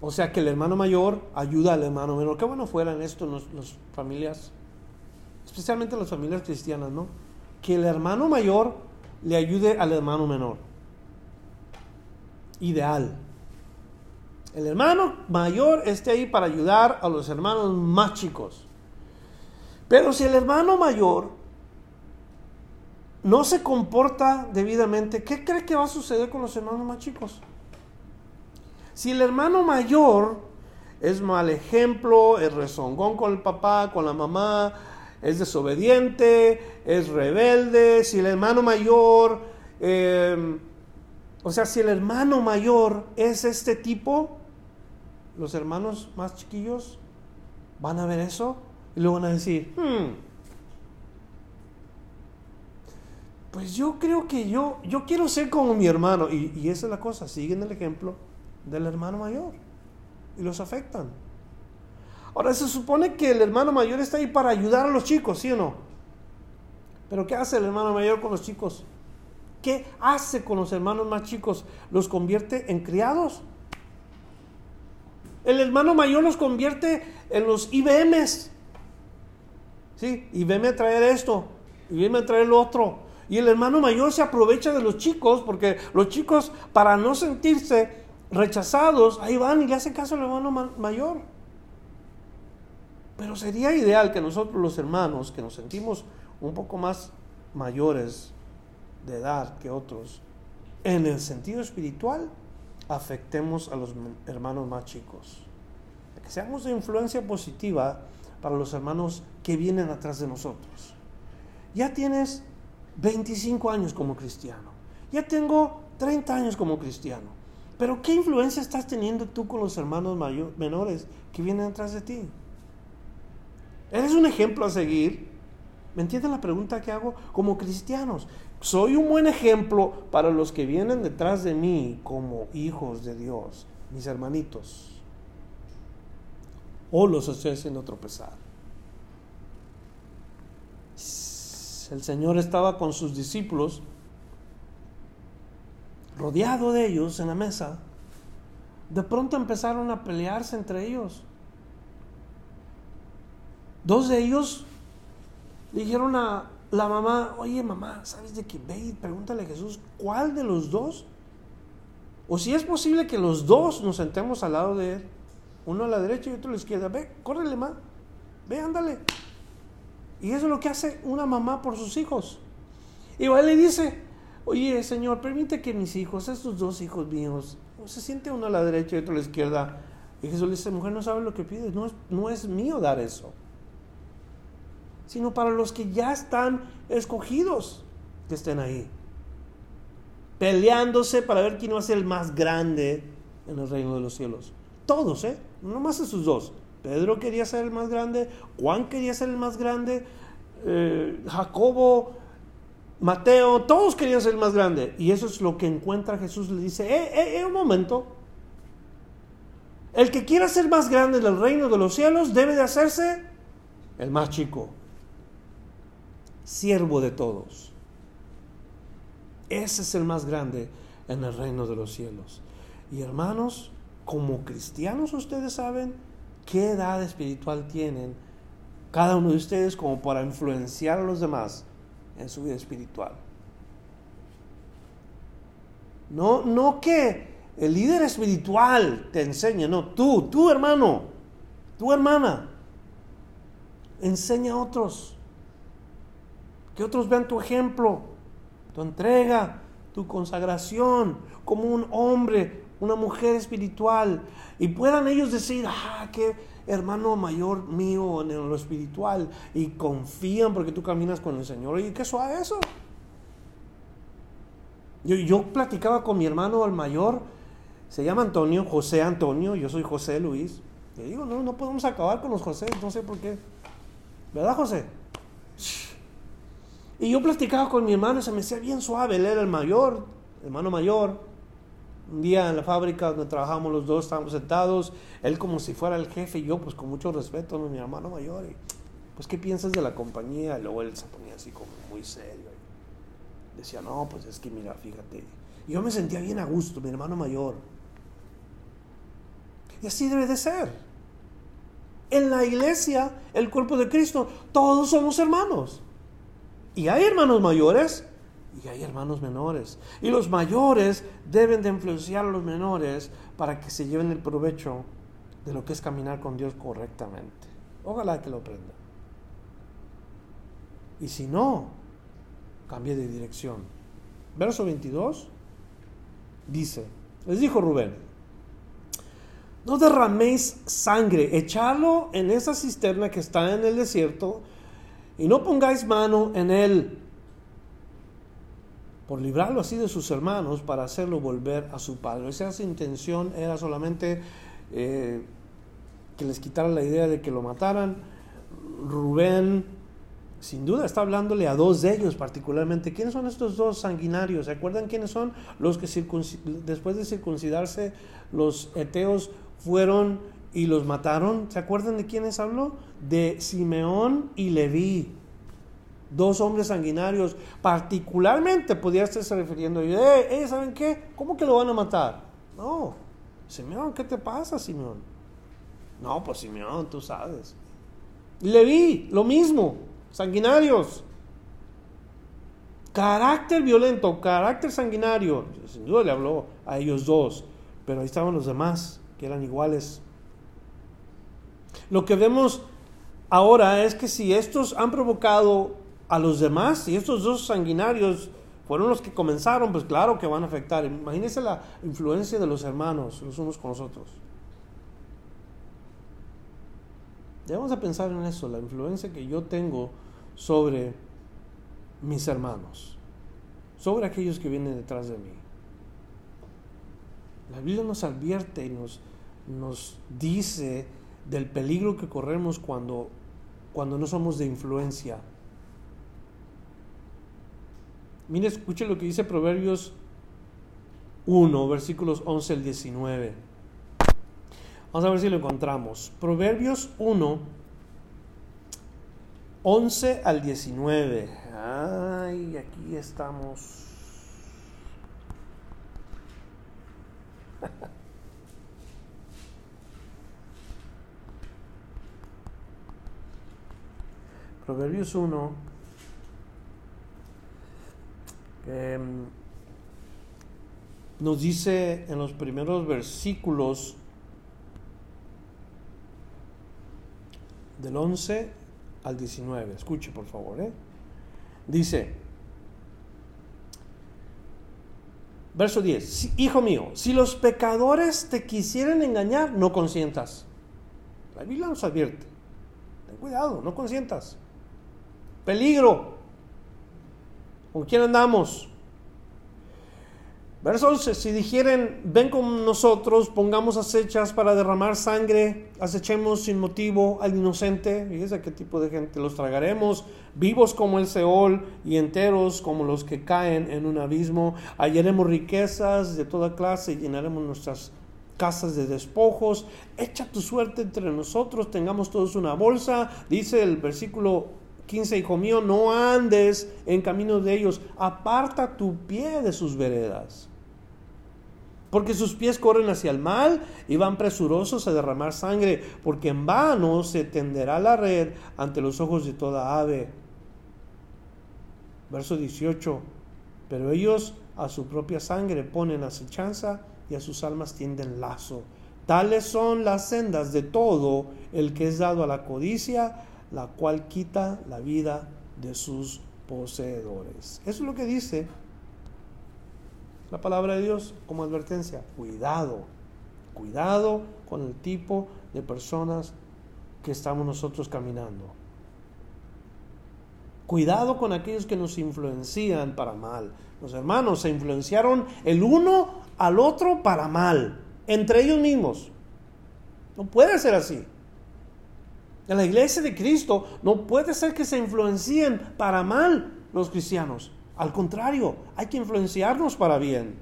Speaker 1: O sea que el hermano mayor ayuda al hermano menor. Qué bueno fueran esto las familias, especialmente las familias cristianas, ¿no? Que el hermano mayor le ayude al hermano menor. Ideal. El hermano mayor esté ahí para ayudar a los hermanos más chicos. Pero si el hermano mayor no se comporta debidamente, ¿qué cree que va a suceder con los hermanos más chicos? Si el hermano mayor es mal ejemplo, es rezongón con el papá, con la mamá, es desobediente, es rebelde, si el hermano mayor, eh, o sea, si el hermano mayor es este tipo, los hermanos más chiquillos van a ver eso y luego van a decir, hmm, pues yo creo que yo, yo quiero ser como mi hermano. Y, y esa es la cosa, siguen el ejemplo del hermano mayor y los afectan. Ahora se supone que el hermano mayor está ahí para ayudar a los chicos, ¿sí o no? Pero ¿qué hace el hermano mayor con los chicos? ¿Qué hace con los hermanos más chicos? ¿Los convierte en criados? El hermano mayor los convierte en los IBMs. ¿Sí? Veme a traer esto, veme a traer lo otro. Y el hermano mayor se aprovecha de los chicos, porque los chicos, para no sentirse rechazados, ahí van y le hacen caso al hermano mayor. Pero sería ideal que nosotros los hermanos, que nos sentimos un poco más mayores de edad que otros, en el sentido espiritual, afectemos a los hermanos más chicos. Que seamos de influencia positiva para los hermanos que vienen atrás de nosotros. Ya tienes 25 años como cristiano. Ya tengo 30 años como cristiano. Pero ¿qué influencia estás teniendo tú con los hermanos menores que vienen atrás de ti? ¿Eres un ejemplo a seguir? ¿Me entienden la pregunta que hago? Como cristianos, ¿soy un buen ejemplo para los que vienen detrás de mí como hijos de Dios, mis hermanitos? ¿O los estoy haciendo tropezar? El Señor estaba con sus discípulos rodeado de ellos en la mesa, de pronto empezaron a pelearse entre ellos. Dos de ellos dijeron a la mamá, oye mamá, ¿sabes de qué? Ve y pregúntale a Jesús, ¿cuál de los dos? O si es posible que los dos nos sentemos al lado de él, uno a la derecha y otro a la izquierda. Ve, córrele, ma. Ve, ándale. Y eso es lo que hace una mamá por sus hijos. Y él le dice, oye Señor, permite que mis hijos, estos dos hijos míos, se siente uno a la derecha y otro a la izquierda. Y Jesús le dice, mujer, no sabes lo que pides, no es, no es mío dar eso, sino para los que ya están escogidos que estén ahí, peleándose para ver quién va a ser el más grande en el reino de los cielos. Todos, ¿eh? No más esos dos. Pedro quería ser el más grande, Juan quería ser el más grande, eh, Jacobo, Mateo, todos querían ser el más grande. Y eso es lo que encuentra Jesús. Le dice, eh, eh, eh, un momento. El que quiera ser más grande del reino de los cielos debe de hacerse el más chico. Siervo de todos. Ese es el más grande en el reino de los cielos. Y hermanos, como cristianos ustedes saben qué edad espiritual tienen cada uno de ustedes como para influenciar a los demás en su vida espiritual. No, no que el líder espiritual te enseñe, no, tú, tú hermano, tu hermana, enseña a otros. Que otros vean tu ejemplo, tu entrega, tu consagración como un hombre, una mujer espiritual. Y puedan ellos decir, ah, qué hermano mayor mío en lo espiritual. Y confían porque tú caminas con el Señor. Y qué suave eso. Yo, platicaba con mi hermano el mayor, se llama Antonio, José Antonio, yo soy José Luis. Le digo, no, no podemos acabar con los José, no sé por qué. ¿Verdad, José? Y yo platicaba con mi hermano, se me hacía bien suave, él era el mayor, hermano mayor. Un día en la fábrica donde trabajamos los dos, estábamos sentados, él como si fuera el jefe y yo pues con mucho respeto, mi hermano mayor. Y, pues, ¿qué piensas de la compañía? Y luego él se ponía así como muy serio. decía, no, pues es que mira, fíjate. Y yo me sentía bien a gusto, mi hermano mayor. Y así debe de ser. En la iglesia, el cuerpo de Cristo, todos somos hermanos. Y hay hermanos mayores y hay hermanos menores. Y los mayores deben de influenciar a los menores para que se lleven el provecho de lo que es caminar con Dios correctamente. Ojalá que lo aprendan. Y si no, cambie de dirección. Verso 22 dice, les dijo Rubén, no derraméis sangre, echadlo en esa cisterna que está en el desierto y no pongáis mano en él por librarlo así de sus hermanos para hacerlo volver a su padre. Esa intención era solamente eh, que les quitara la idea de que lo mataran. Rubén, sin duda, está hablándole a dos de ellos particularmente. ¿Quiénes son estos dos sanguinarios? ¿Se acuerdan quiénes son? Los que después de circuncidarse, los eteos fueron y los mataron. ¿Se acuerdan de quiénes habló? De Simeón y Leví. Dos hombres sanguinarios. Particularmente podía estarse refiriendo a ellos. Eh, eh, ¿saben qué? ¿Cómo que lo van a matar? No. Simeón, ¿qué te pasa, Simeón? No, pues Simeón, tú sabes. Leví, lo mismo. Sanguinarios. Carácter violento, carácter sanguinario. Sin duda le habló a ellos dos. Pero ahí estaban los demás, que eran iguales lo que vemos ahora es que si estos han provocado a los demás, y estos dos sanguinarios fueron los que comenzaron, pues claro que van a afectar. Imagínense la influencia de los hermanos, los unos con los otros. Debemos de pensar en eso, la influencia que yo tengo sobre mis hermanos, sobre aquellos que vienen detrás de mí. La Biblia nos advierte y nos, nos dice del peligro que corremos cuando, cuando no somos de influencia. Mire, escuche lo que dice Proverbios 1, versículos 11 al 19. Vamos a ver si lo encontramos. Proverbios 1, 11 al 19. Ay, aquí estamos. Proverbios 1, em, nos dice en los primeros versículos del 11 al 19. Escuche, por favor. ¿eh? Dice, verso 10, Hijo mío, si los pecadores te quisieran engañar, no consientas. La Biblia nos advierte. Ten cuidado, no consientas. Peligro. ¿Con quién andamos? Verso 11, si dijeren, ven con nosotros, pongamos acechas para derramar sangre, acechemos sin motivo al inocente, fíjese qué tipo de gente, los tragaremos, vivos como el Seol y enteros como los que caen en un abismo, hallaremos riquezas de toda clase y llenaremos nuestras casas de despojos, echa tu suerte entre nosotros, tengamos todos una bolsa, dice el versículo 15, hijo mío, no andes en caminos de ellos, aparta tu pie de sus veredas porque sus pies corren hacia el mal y van presurosos a derramar sangre, porque en vano se tenderá la red ante los ojos de toda ave. Verso 18, pero ellos a su propia sangre ponen acechanza y a sus almas tienden lazo. Tales son las sendas de todo el que es dado a la codicia, la cual quita la vida de sus poseedores. Eso es lo que dice la palabra de Dios como advertencia. Cuidado, cuidado con el tipo de personas que estamos nosotros caminando. Cuidado con aquellos que nos influencian para mal. Los hermanos se influenciaron el uno al otro para mal, entre ellos mismos. No puede ser así. En la iglesia de Cristo no puede ser que se influencien para mal los cristianos. Al contrario, hay que influenciarnos para bien.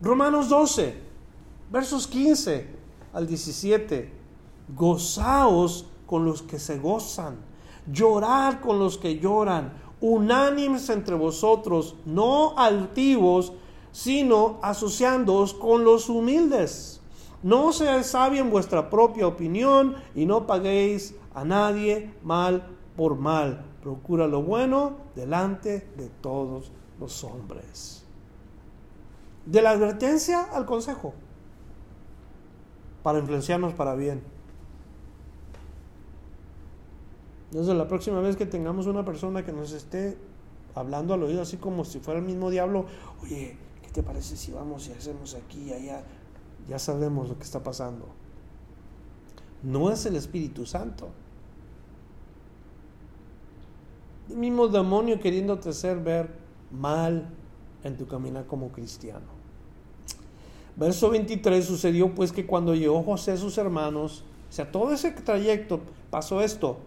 Speaker 1: Romanos 12, versos 15 al 17. Gozaos con los que se gozan, llorad con los que lloran, unánimes entre vosotros, no altivos, sino asociándoos con los humildes. No seáis sabios en vuestra propia opinión y no paguéis a nadie mal por mal procura lo bueno delante de todos los hombres. De la advertencia al consejo, para influenciarnos para bien. Entonces la próxima vez que tengamos una persona que nos esté hablando al oído así como si fuera el mismo diablo, oye, ¿qué te parece si vamos y hacemos aquí y allá? Ya sabemos lo que está pasando. No es el Espíritu Santo el mismo demonio queriéndote hacer ver mal en tu caminar como cristiano. Verso 23 sucedió pues que cuando llegó José a sus hermanos, o sea, todo ese trayecto pasó esto.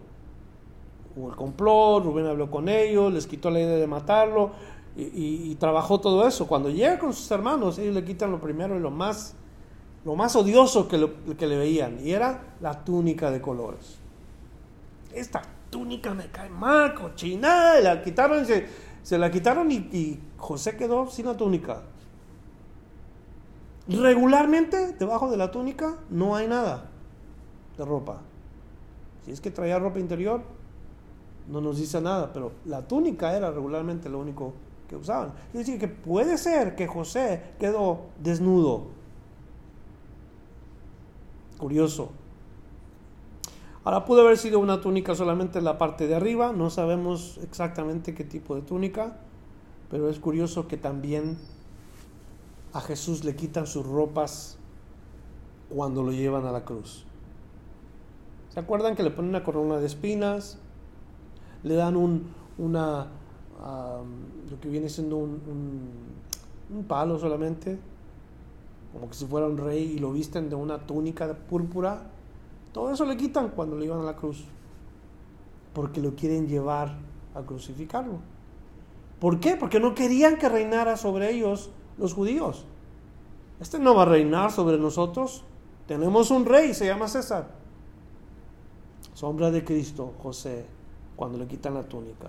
Speaker 1: Hubo el complot, Rubén habló con ellos, les quitó la idea de matarlo y, trabajó todo eso. Cuando llega con sus hermanos, ellos le quitan lo primero y lo más, lo más odioso que, que le veían, y era la túnica de colores. Esta túnica me cae mal, cochina, la quitaron, se, se la quitaron y, José quedó sin la túnica. Regularmente, debajo de la túnica no hay nada de ropa. Si es que traía ropa interior, no nos dice nada, pero la túnica era regularmente lo único que usaban. Es decir, que puede ser que José quedó desnudo. Curioso. Ahora pudo haber sido una túnica solamente en la parte de arriba, no sabemos exactamente qué tipo de túnica, pero es curioso que también a Jesús le quitan sus ropas cuando lo llevan a la cruz. ¿Se acuerdan que le ponen una corona de espinas? Le dan un, una, lo que viene siendo un, un, un palo solamente, como que si fuera un rey y lo visten de una túnica de púrpura todo eso le quitan cuando le iban a la cruz. Porque lo quieren llevar a crucificarlo. ¿Por qué? Porque no querían que reinara sobre ellos los judíos. Este no va a reinar sobre nosotros. Tenemos un rey, se llama César. Sombra de Cristo, José, cuando le quitan la túnica.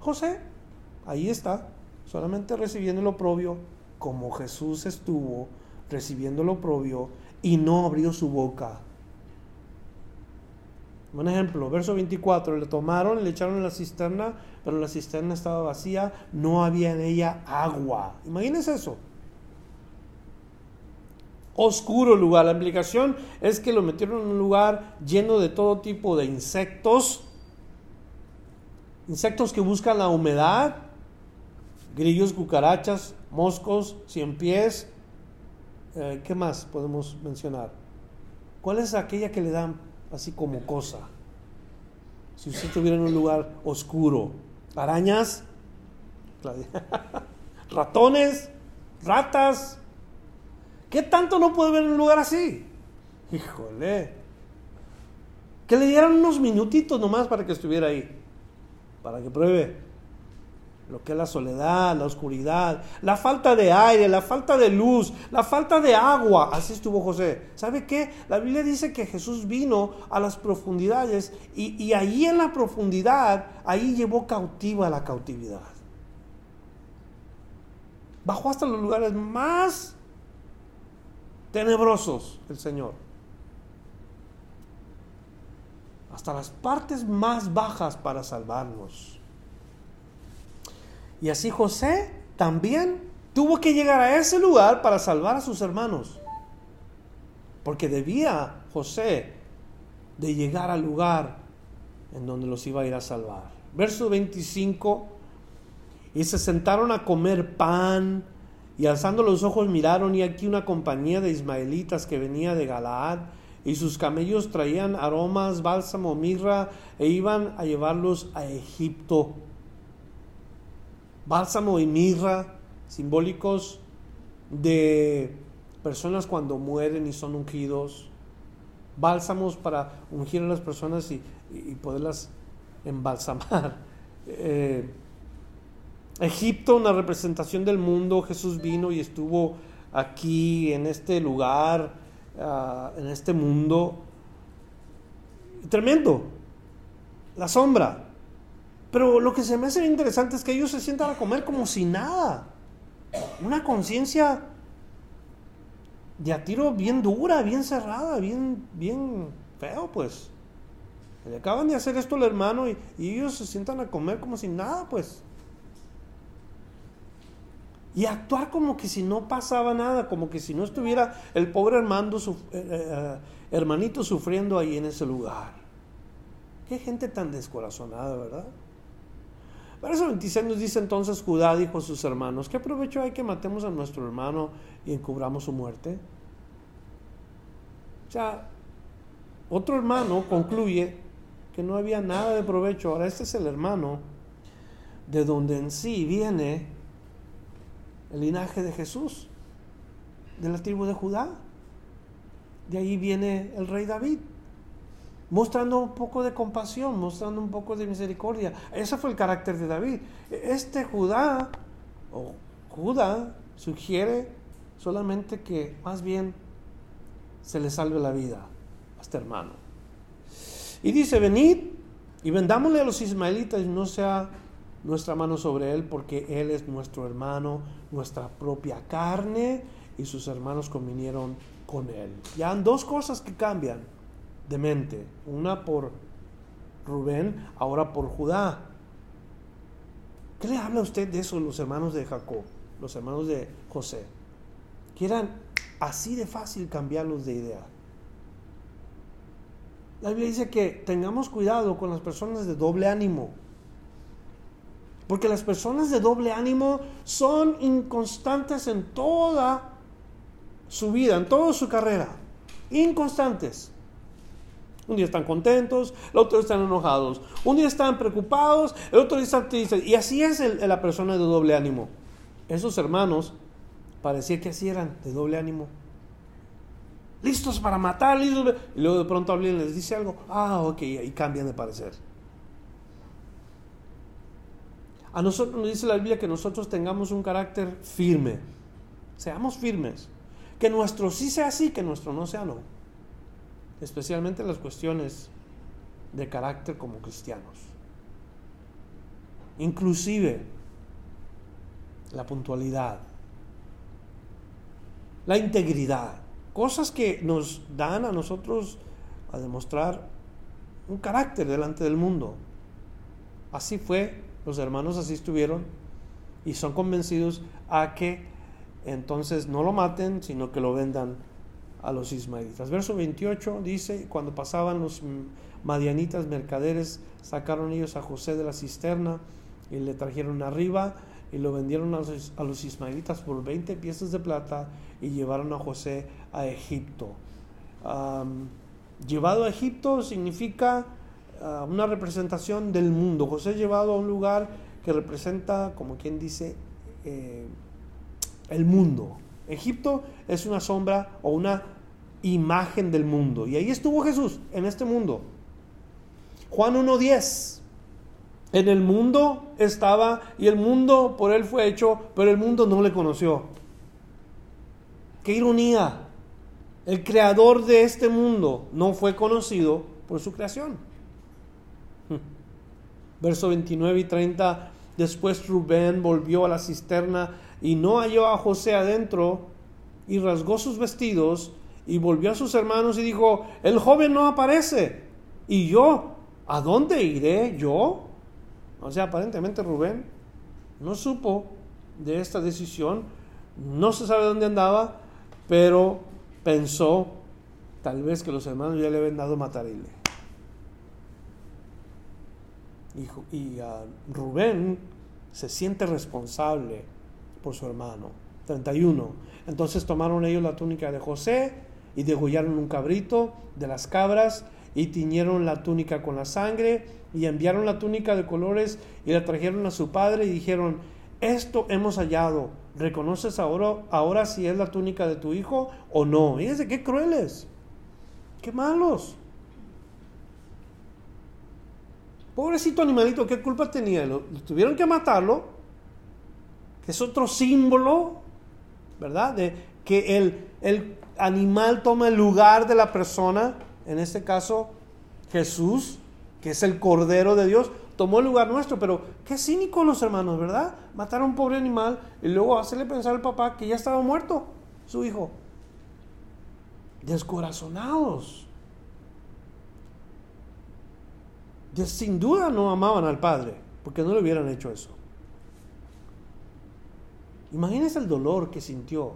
Speaker 1: José, ahí está, solamente recibiendo lo oprobio, como Jesús estuvo recibiendo lo oprobio y no abrió su boca. Un ejemplo, verso 24, le tomaron, le echaron en la cisterna, pero la cisterna estaba vacía, no había en ella agua. Imagínense eso. Oscuro lugar. La implicación es que lo metieron en un lugar lleno de todo tipo de insectos, insectos que buscan la humedad, grillos, cucarachas, moscos, cien pies, eh, ¿Qué más podemos mencionar? ¿Cuál es aquella que le dan así como cosa? Si usted estuviera en un lugar oscuro, arañas, ratones, ratas. ¿Qué tanto no puede ver en un lugar así? Híjole. Que le dieran unos minutitos nomás para que estuviera ahí. Para que pruebe lo que es la soledad, la oscuridad, la falta de aire, la falta de luz, la falta de agua. Así estuvo José. ¿Sabe qué? La Biblia dice que Jesús vino a las profundidades y, y ahí en la profundidad, ahí llevó cautiva la cautividad. Bajó hasta los lugares más tenebrosos el Señor. Hasta las partes más bajas para salvarnos. Y así José también tuvo que llegar a ese lugar para salvar a sus hermanos. Porque debía José de llegar al lugar en donde los iba a ir a salvar. Verso 25, y se sentaron a comer pan, y alzando los ojos miraron, y aquí una compañía de ismaelitas que venía de Galaad, y sus camellos traían aromas, bálsamo, mirra, e iban a llevarlos a Egipto bálsamo y mirra, simbólicos de personas cuando mueren y son ungidos, bálsamos para ungir a las personas y, poderlas embalsamar. Eh, Egipto, una representación del mundo, Jesús vino y estuvo aquí, en este lugar, ah, en este mundo. Tremendo. La sombra. Pero lo que se me hace interesante es que ellos se sientan a comer como si nada. Una conciencia de a tiro bien dura, bien cerrada, bien, bien feo, pues. Le acaban de hacer esto al hermano y, ellos se sientan a comer como si nada, pues. Y actuar como que si no pasaba nada, como que si no estuviera el pobre hermano, eh, eh, hermanito sufriendo ahí en ese lugar. Qué gente tan descorazonada, ¿verdad? Verso 26 nos dice entonces Judá dijo a sus hermanos, ¿qué provecho hay que matemos a nuestro hermano y encubramos su muerte? O sea, otro hermano concluye que no había nada de provecho. Ahora este es el hermano de donde en sí viene el linaje de Jesús, de la tribu de Judá. De ahí viene el rey David mostrando un poco de compasión, mostrando un poco de misericordia. Ese fue el carácter de David. Este Judá, o Judá, sugiere solamente que más bien se le salve la vida a este hermano. Y dice, venid y vendámosle a los ismaelitas y no sea nuestra mano sobre él, porque él es nuestro hermano, nuestra propia carne, y sus hermanos convinieron con él. Ya han dos cosas que cambian de mente, una por Rubén, ahora por Judá. ¿Qué le habla usted de eso los hermanos de Jacob, los hermanos de José? Que eran así de fácil cambiarlos de idea. La Biblia dice que tengamos cuidado con las personas de doble ánimo. Porque las personas de doble ánimo son inconstantes en toda su vida, en toda su carrera. Inconstantes. Un día están contentos, el otro día están enojados. Un día están preocupados, el otro día están tristes. Y así es la persona de doble ánimo. Esos hermanos parecía que así eran, de doble ánimo. Listos para matar, Y luego de pronto alguien les dice algo. Ah, ok, y cambian de parecer. A nosotros nos dice la Biblia que nosotros tengamos un carácter firme. Seamos firmes. Que nuestro sí sea sí, que nuestro no sea no especialmente las cuestiones de carácter como cristianos. Inclusive la puntualidad, la integridad, cosas que nos dan a nosotros a demostrar un carácter delante del mundo. Así fue, los hermanos así estuvieron y son convencidos a que entonces no lo maten, sino que lo vendan a los ismaelitas. Verso 28 dice, cuando pasaban los madianitas mercaderes, sacaron ellos a José de la cisterna y le trajeron arriba y lo vendieron a los, ismaelitas por 20 piezas de plata y llevaron a José a Egipto. llevado a Egipto significa ah, una representación del mundo. José llevado a un lugar que representa, como quien dice, eh, el mundo. Egipto es una sombra o una imagen del mundo. Y ahí estuvo Jesús, en este mundo. Juan 1.10. En el mundo estaba y el mundo por él fue hecho, pero el mundo no le conoció. Qué ironía. El creador de este mundo no fue conocido por su creación. Verso 29 y 30. Después Rubén volvió a la cisterna y no halló a José adentro y rasgó sus vestidos y volvió a sus hermanos y dijo, el joven no aparece. Y yo, ¿a dónde iré yo? O sea, aparentemente Rubén no supo de esta decisión, no se sabe dónde andaba, pero pensó tal vez que los hermanos ya le habían dado matarile. Y, y Rubén se siente responsable por su hermano. 31. Entonces tomaron ellos la túnica de José y degollaron un cabrito de las cabras y tiñeron la túnica con la sangre y enviaron la túnica de colores y la trajeron a su padre y dijeron, esto hemos hallado, ¿reconoces ahora, ahora si es la túnica de tu hijo o no? Fíjense qué crueles, qué malos. Pobrecito animalito, ¿qué culpa tenía? tuvieron que matarlo, es otro símbolo, ¿verdad? De que el, el animal toma el lugar de la persona, en este caso Jesús, que es el Cordero de Dios, tomó el lugar nuestro, pero qué cínicos los hermanos, ¿verdad? Matar a un pobre animal y luego hacerle pensar al papá que ya estaba muerto, su hijo. Descorazonados. Sin duda no amaban al padre, porque no le hubieran hecho eso. Imagínense el dolor que sintió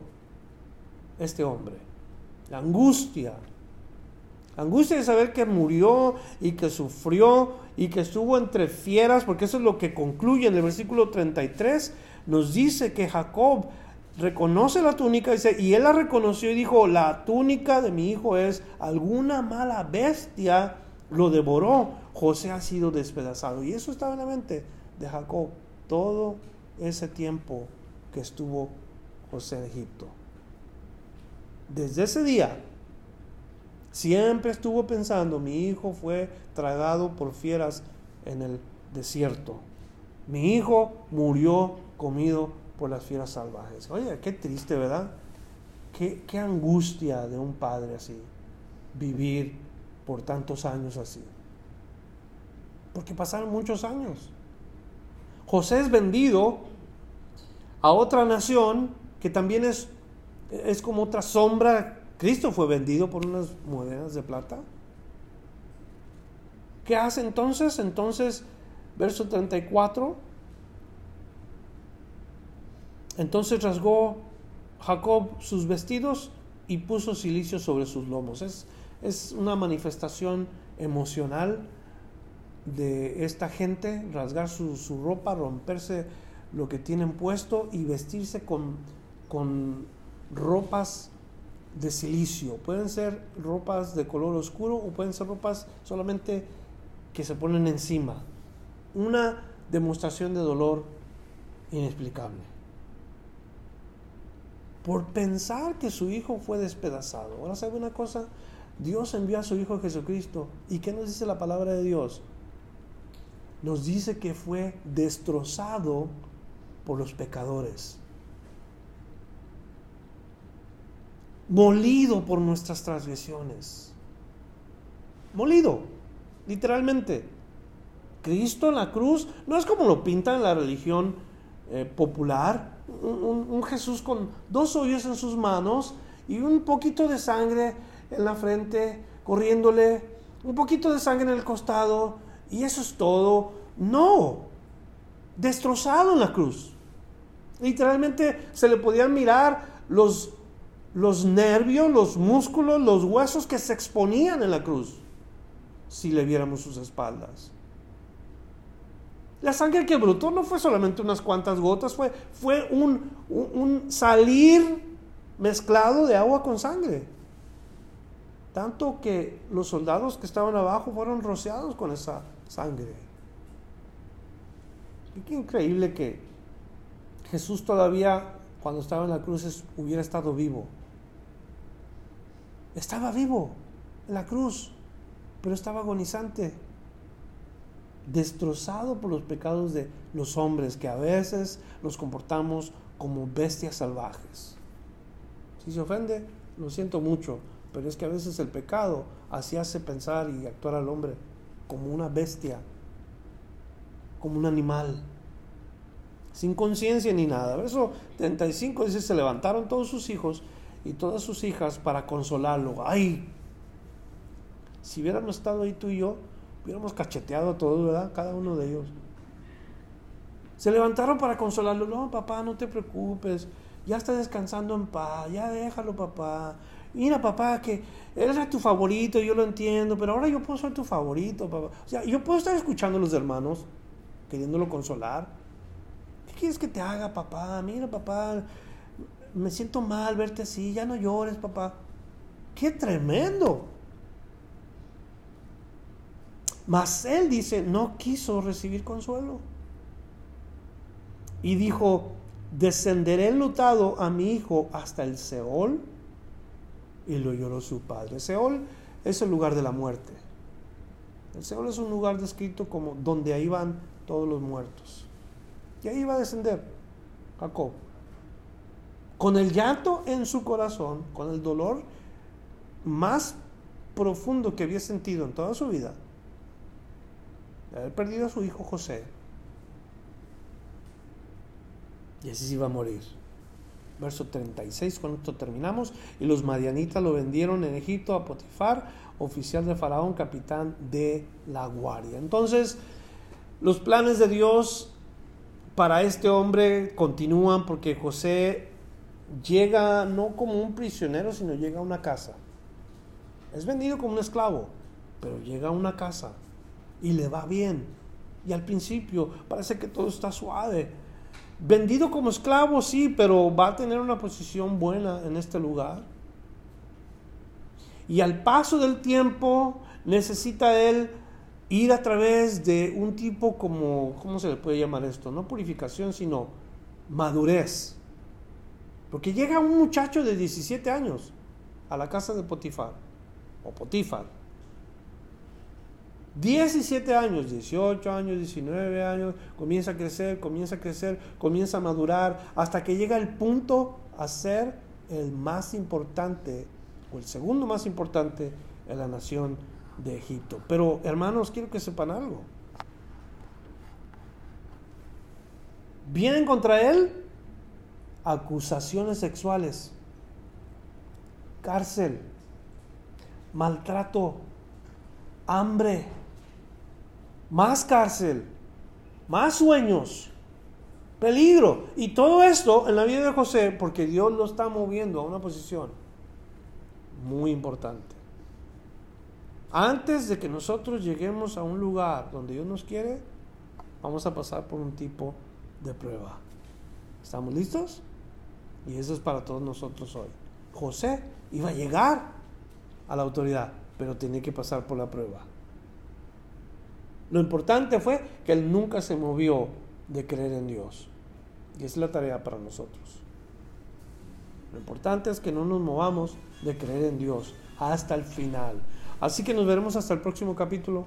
Speaker 1: este hombre, la angustia, Angustia de saber que murió y que sufrió y que estuvo entre fieras, porque eso es lo que concluye en el versículo 33. Nos dice que Jacob reconoce la túnica dice, y él la reconoció y dijo, la túnica de mi hijo es alguna mala bestia lo devoró. José ha sido despedazado. Y eso estaba en la mente de Jacob todo ese tiempo que estuvo José en Egipto. Desde ese día Siempre estuvo pensando, mi hijo fue tragado por fieras en el desierto. Mi hijo murió comido por las fieras salvajes. Oye, qué triste, ¿verdad? Qué, qué angustia de un padre así, vivir por tantos años así. Porque pasaron muchos años. José es vendido a otra nación que también es, es como otra sombra Cristo fue vendido por unas monedas de plata. ¿Qué hace entonces? Entonces, verso 34. Entonces rasgó Jacob sus vestidos y puso silicio sobre sus lomos. Es, es una manifestación emocional de esta gente, rasgar su, su, ropa, romperse lo que tienen puesto y vestirse con, con ropas de silicio. Pueden ser ropas de color oscuro o pueden ser ropas solamente que se ponen encima. Una demostración de dolor inexplicable. Por pensar que su hijo fue despedazado. Ahora sabe una cosa, Dios envió a su hijo Jesucristo. ¿Y qué nos dice la palabra de Dios? Nos dice que fue destrozado por los pecadores. molido por nuestras transgresiones. Molido, literalmente. Cristo en la cruz no es como lo pinta en la religión eh, popular, un, Jesús con dos hoyos en sus manos y un poquito de sangre en la frente, corriéndole, un poquito de sangre en el costado, y eso es todo. No, destrozado en la cruz. Literalmente se le podían mirar los los nervios, los músculos, los huesos que se exponían en la cruz si le viéramos sus espaldas. La sangre que brotó no fue solamente unas cuantas gotas, fue, fue un, un salir mezclado de agua con sangre. Tanto que los soldados que estaban abajo fueron rociados con esa sangre. Y qué increíble que Jesús todavía, cuando estaba en la cruz, hubiera estado vivo. Estaba vivo en la cruz, pero estaba agonizante, destrozado por los pecados de los hombres, que a veces nos comportamos como bestias salvajes. Si se ofende, lo siento mucho, pero es que a veces el pecado así hace pensar y actuar al hombre como una bestia, como un animal, sin conciencia ni nada. Verso 35 dice, se levantaron todos sus hijos y todas sus hijas para consolarlo. Ay, si hubiéramos estado ahí tú y yo, hubiéramos cacheteado a todos, ¿verdad? Cada uno de ellos. Se levantaron para consolarlo. No, papá, no te preocupes. Ya está descansando en paz. Ya déjalo, papá. Mira, papá, que era tu favorito, yo lo entiendo, pero ahora yo puedo ser tu favorito, papá. O sea, yo puedo estar escuchando a los hermanos, queriéndolo consolar. ¿Qué quieres que te haga, papá? Mira, papá, me siento mal verte así, ya no llores, papá. ¡Qué tremendo! Mas él dice, no quiso recibir consuelo. Y dijo, descenderé enlutado a mi hijo hasta el Seol. Y lo lloró su padre. Seol es el lugar de la muerte. El Seol es un lugar descrito como donde ahí van todos los muertos. Y ahí va a descender Jacob. Con el llanto en su corazón, con el dolor más profundo que había sentido en toda su vida, de haber perdido a su hijo José. Y así se iba a morir. Verso 36, con esto terminamos. Y los madianitas lo vendieron en Egipto a Potifar, oficial de Faraón, capitán de la guardia. Entonces, los planes de Dios para este hombre continúan porque José llega no como un prisionero, sino llega a una casa. Es vendido como un esclavo, pero llega a una casa y le va bien. Y al principio parece que todo está suave. Vendido como esclavo, sí, pero va a tener una posición buena en este lugar. Y al paso del tiempo necesita él ir a través de un tipo como, ¿cómo se le puede llamar esto? No purificación, sino madurez. Porque llega un muchacho de 17 años a la casa de Potifar, o Potifar, 17 años, 18 años, 19 años, comienza a crecer, comienza a crecer, comienza a madurar, hasta que llega el punto a ser el más importante, o el segundo más importante en la nación de Egipto. Pero hermanos, quiero que sepan algo. Vienen contra él acusaciones sexuales, cárcel, maltrato, hambre más cárcel, más sueños, peligro. Y todo esto en la vida de José porque Dios lo está moviendo a una posición muy importante. Antes de que nosotros lleguemos a un lugar donde Dios nos quiere, vamos a pasar por un tipo de prueba. ¿Estamos listos? Y eso es para todos nosotros hoy. José iba a llegar a la autoridad, pero tenía que pasar por la prueba. Lo importante fue que él nunca se movió de creer en Dios. Y es la tarea para nosotros. Lo importante es que no nos movamos de creer en Dios hasta el final. Así que nos veremos hasta el próximo capítulo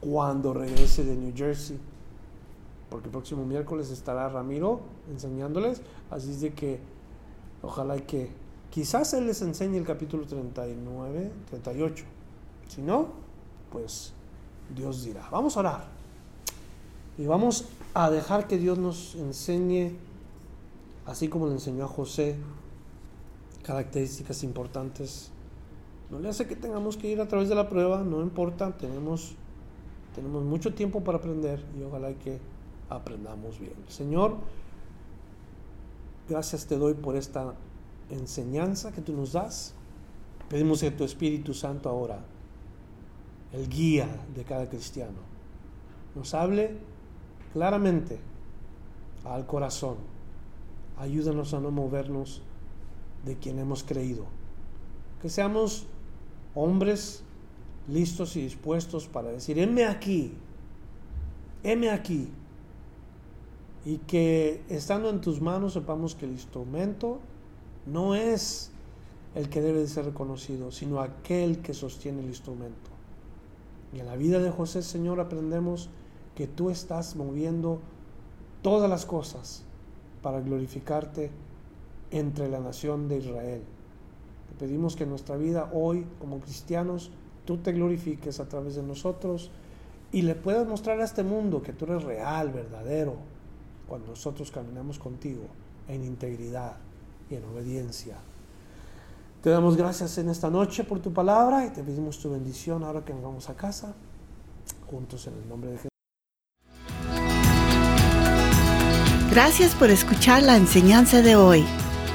Speaker 1: cuando regrese de New Jersey. Porque el próximo miércoles estará Ramiro enseñándoles. Así de que ojalá que quizás él les enseñe el capítulo 39, 38. Si no, pues Dios dirá. Vamos a orar. Y vamos a dejar que Dios nos enseñe, así como le enseñó a José, características importantes. No le hace que tengamos que ir a través de la prueba, no importa, tenemos, tenemos mucho tiempo para aprender y ojalá que aprendamos bien. Señor, gracias te doy por esta enseñanza que tú nos das. Pedimos que tu Espíritu Santo ahora el guía de cada cristiano, nos hable claramente al corazón. Ayúdanos a no movernos de quien hemos creído. Que seamos hombres listos y dispuestos para decir, heme aquí, heme aquí. y que estando en tus manos sepamos que el instrumento no es el que debe de ser reconocido, sino aquel que sostiene el instrumento. Y en la vida de José, Señor, aprendemos que tú estás moviendo todas las cosas para glorificarte entre la nación de Israel. Pedimos que nuestra vida hoy, como cristianos, tú te glorifiques a través de nosotros y le puedas mostrar a este mundo que tú eres real, verdadero, cuando nosotros caminamos contigo en integridad y en obediencia. Te damos gracias en esta noche por tu palabra y te pedimos tu bendición ahora que nos vamos a casa, juntos en el nombre de Jesús.
Speaker 2: Gracias por escuchar la enseñanza de hoy.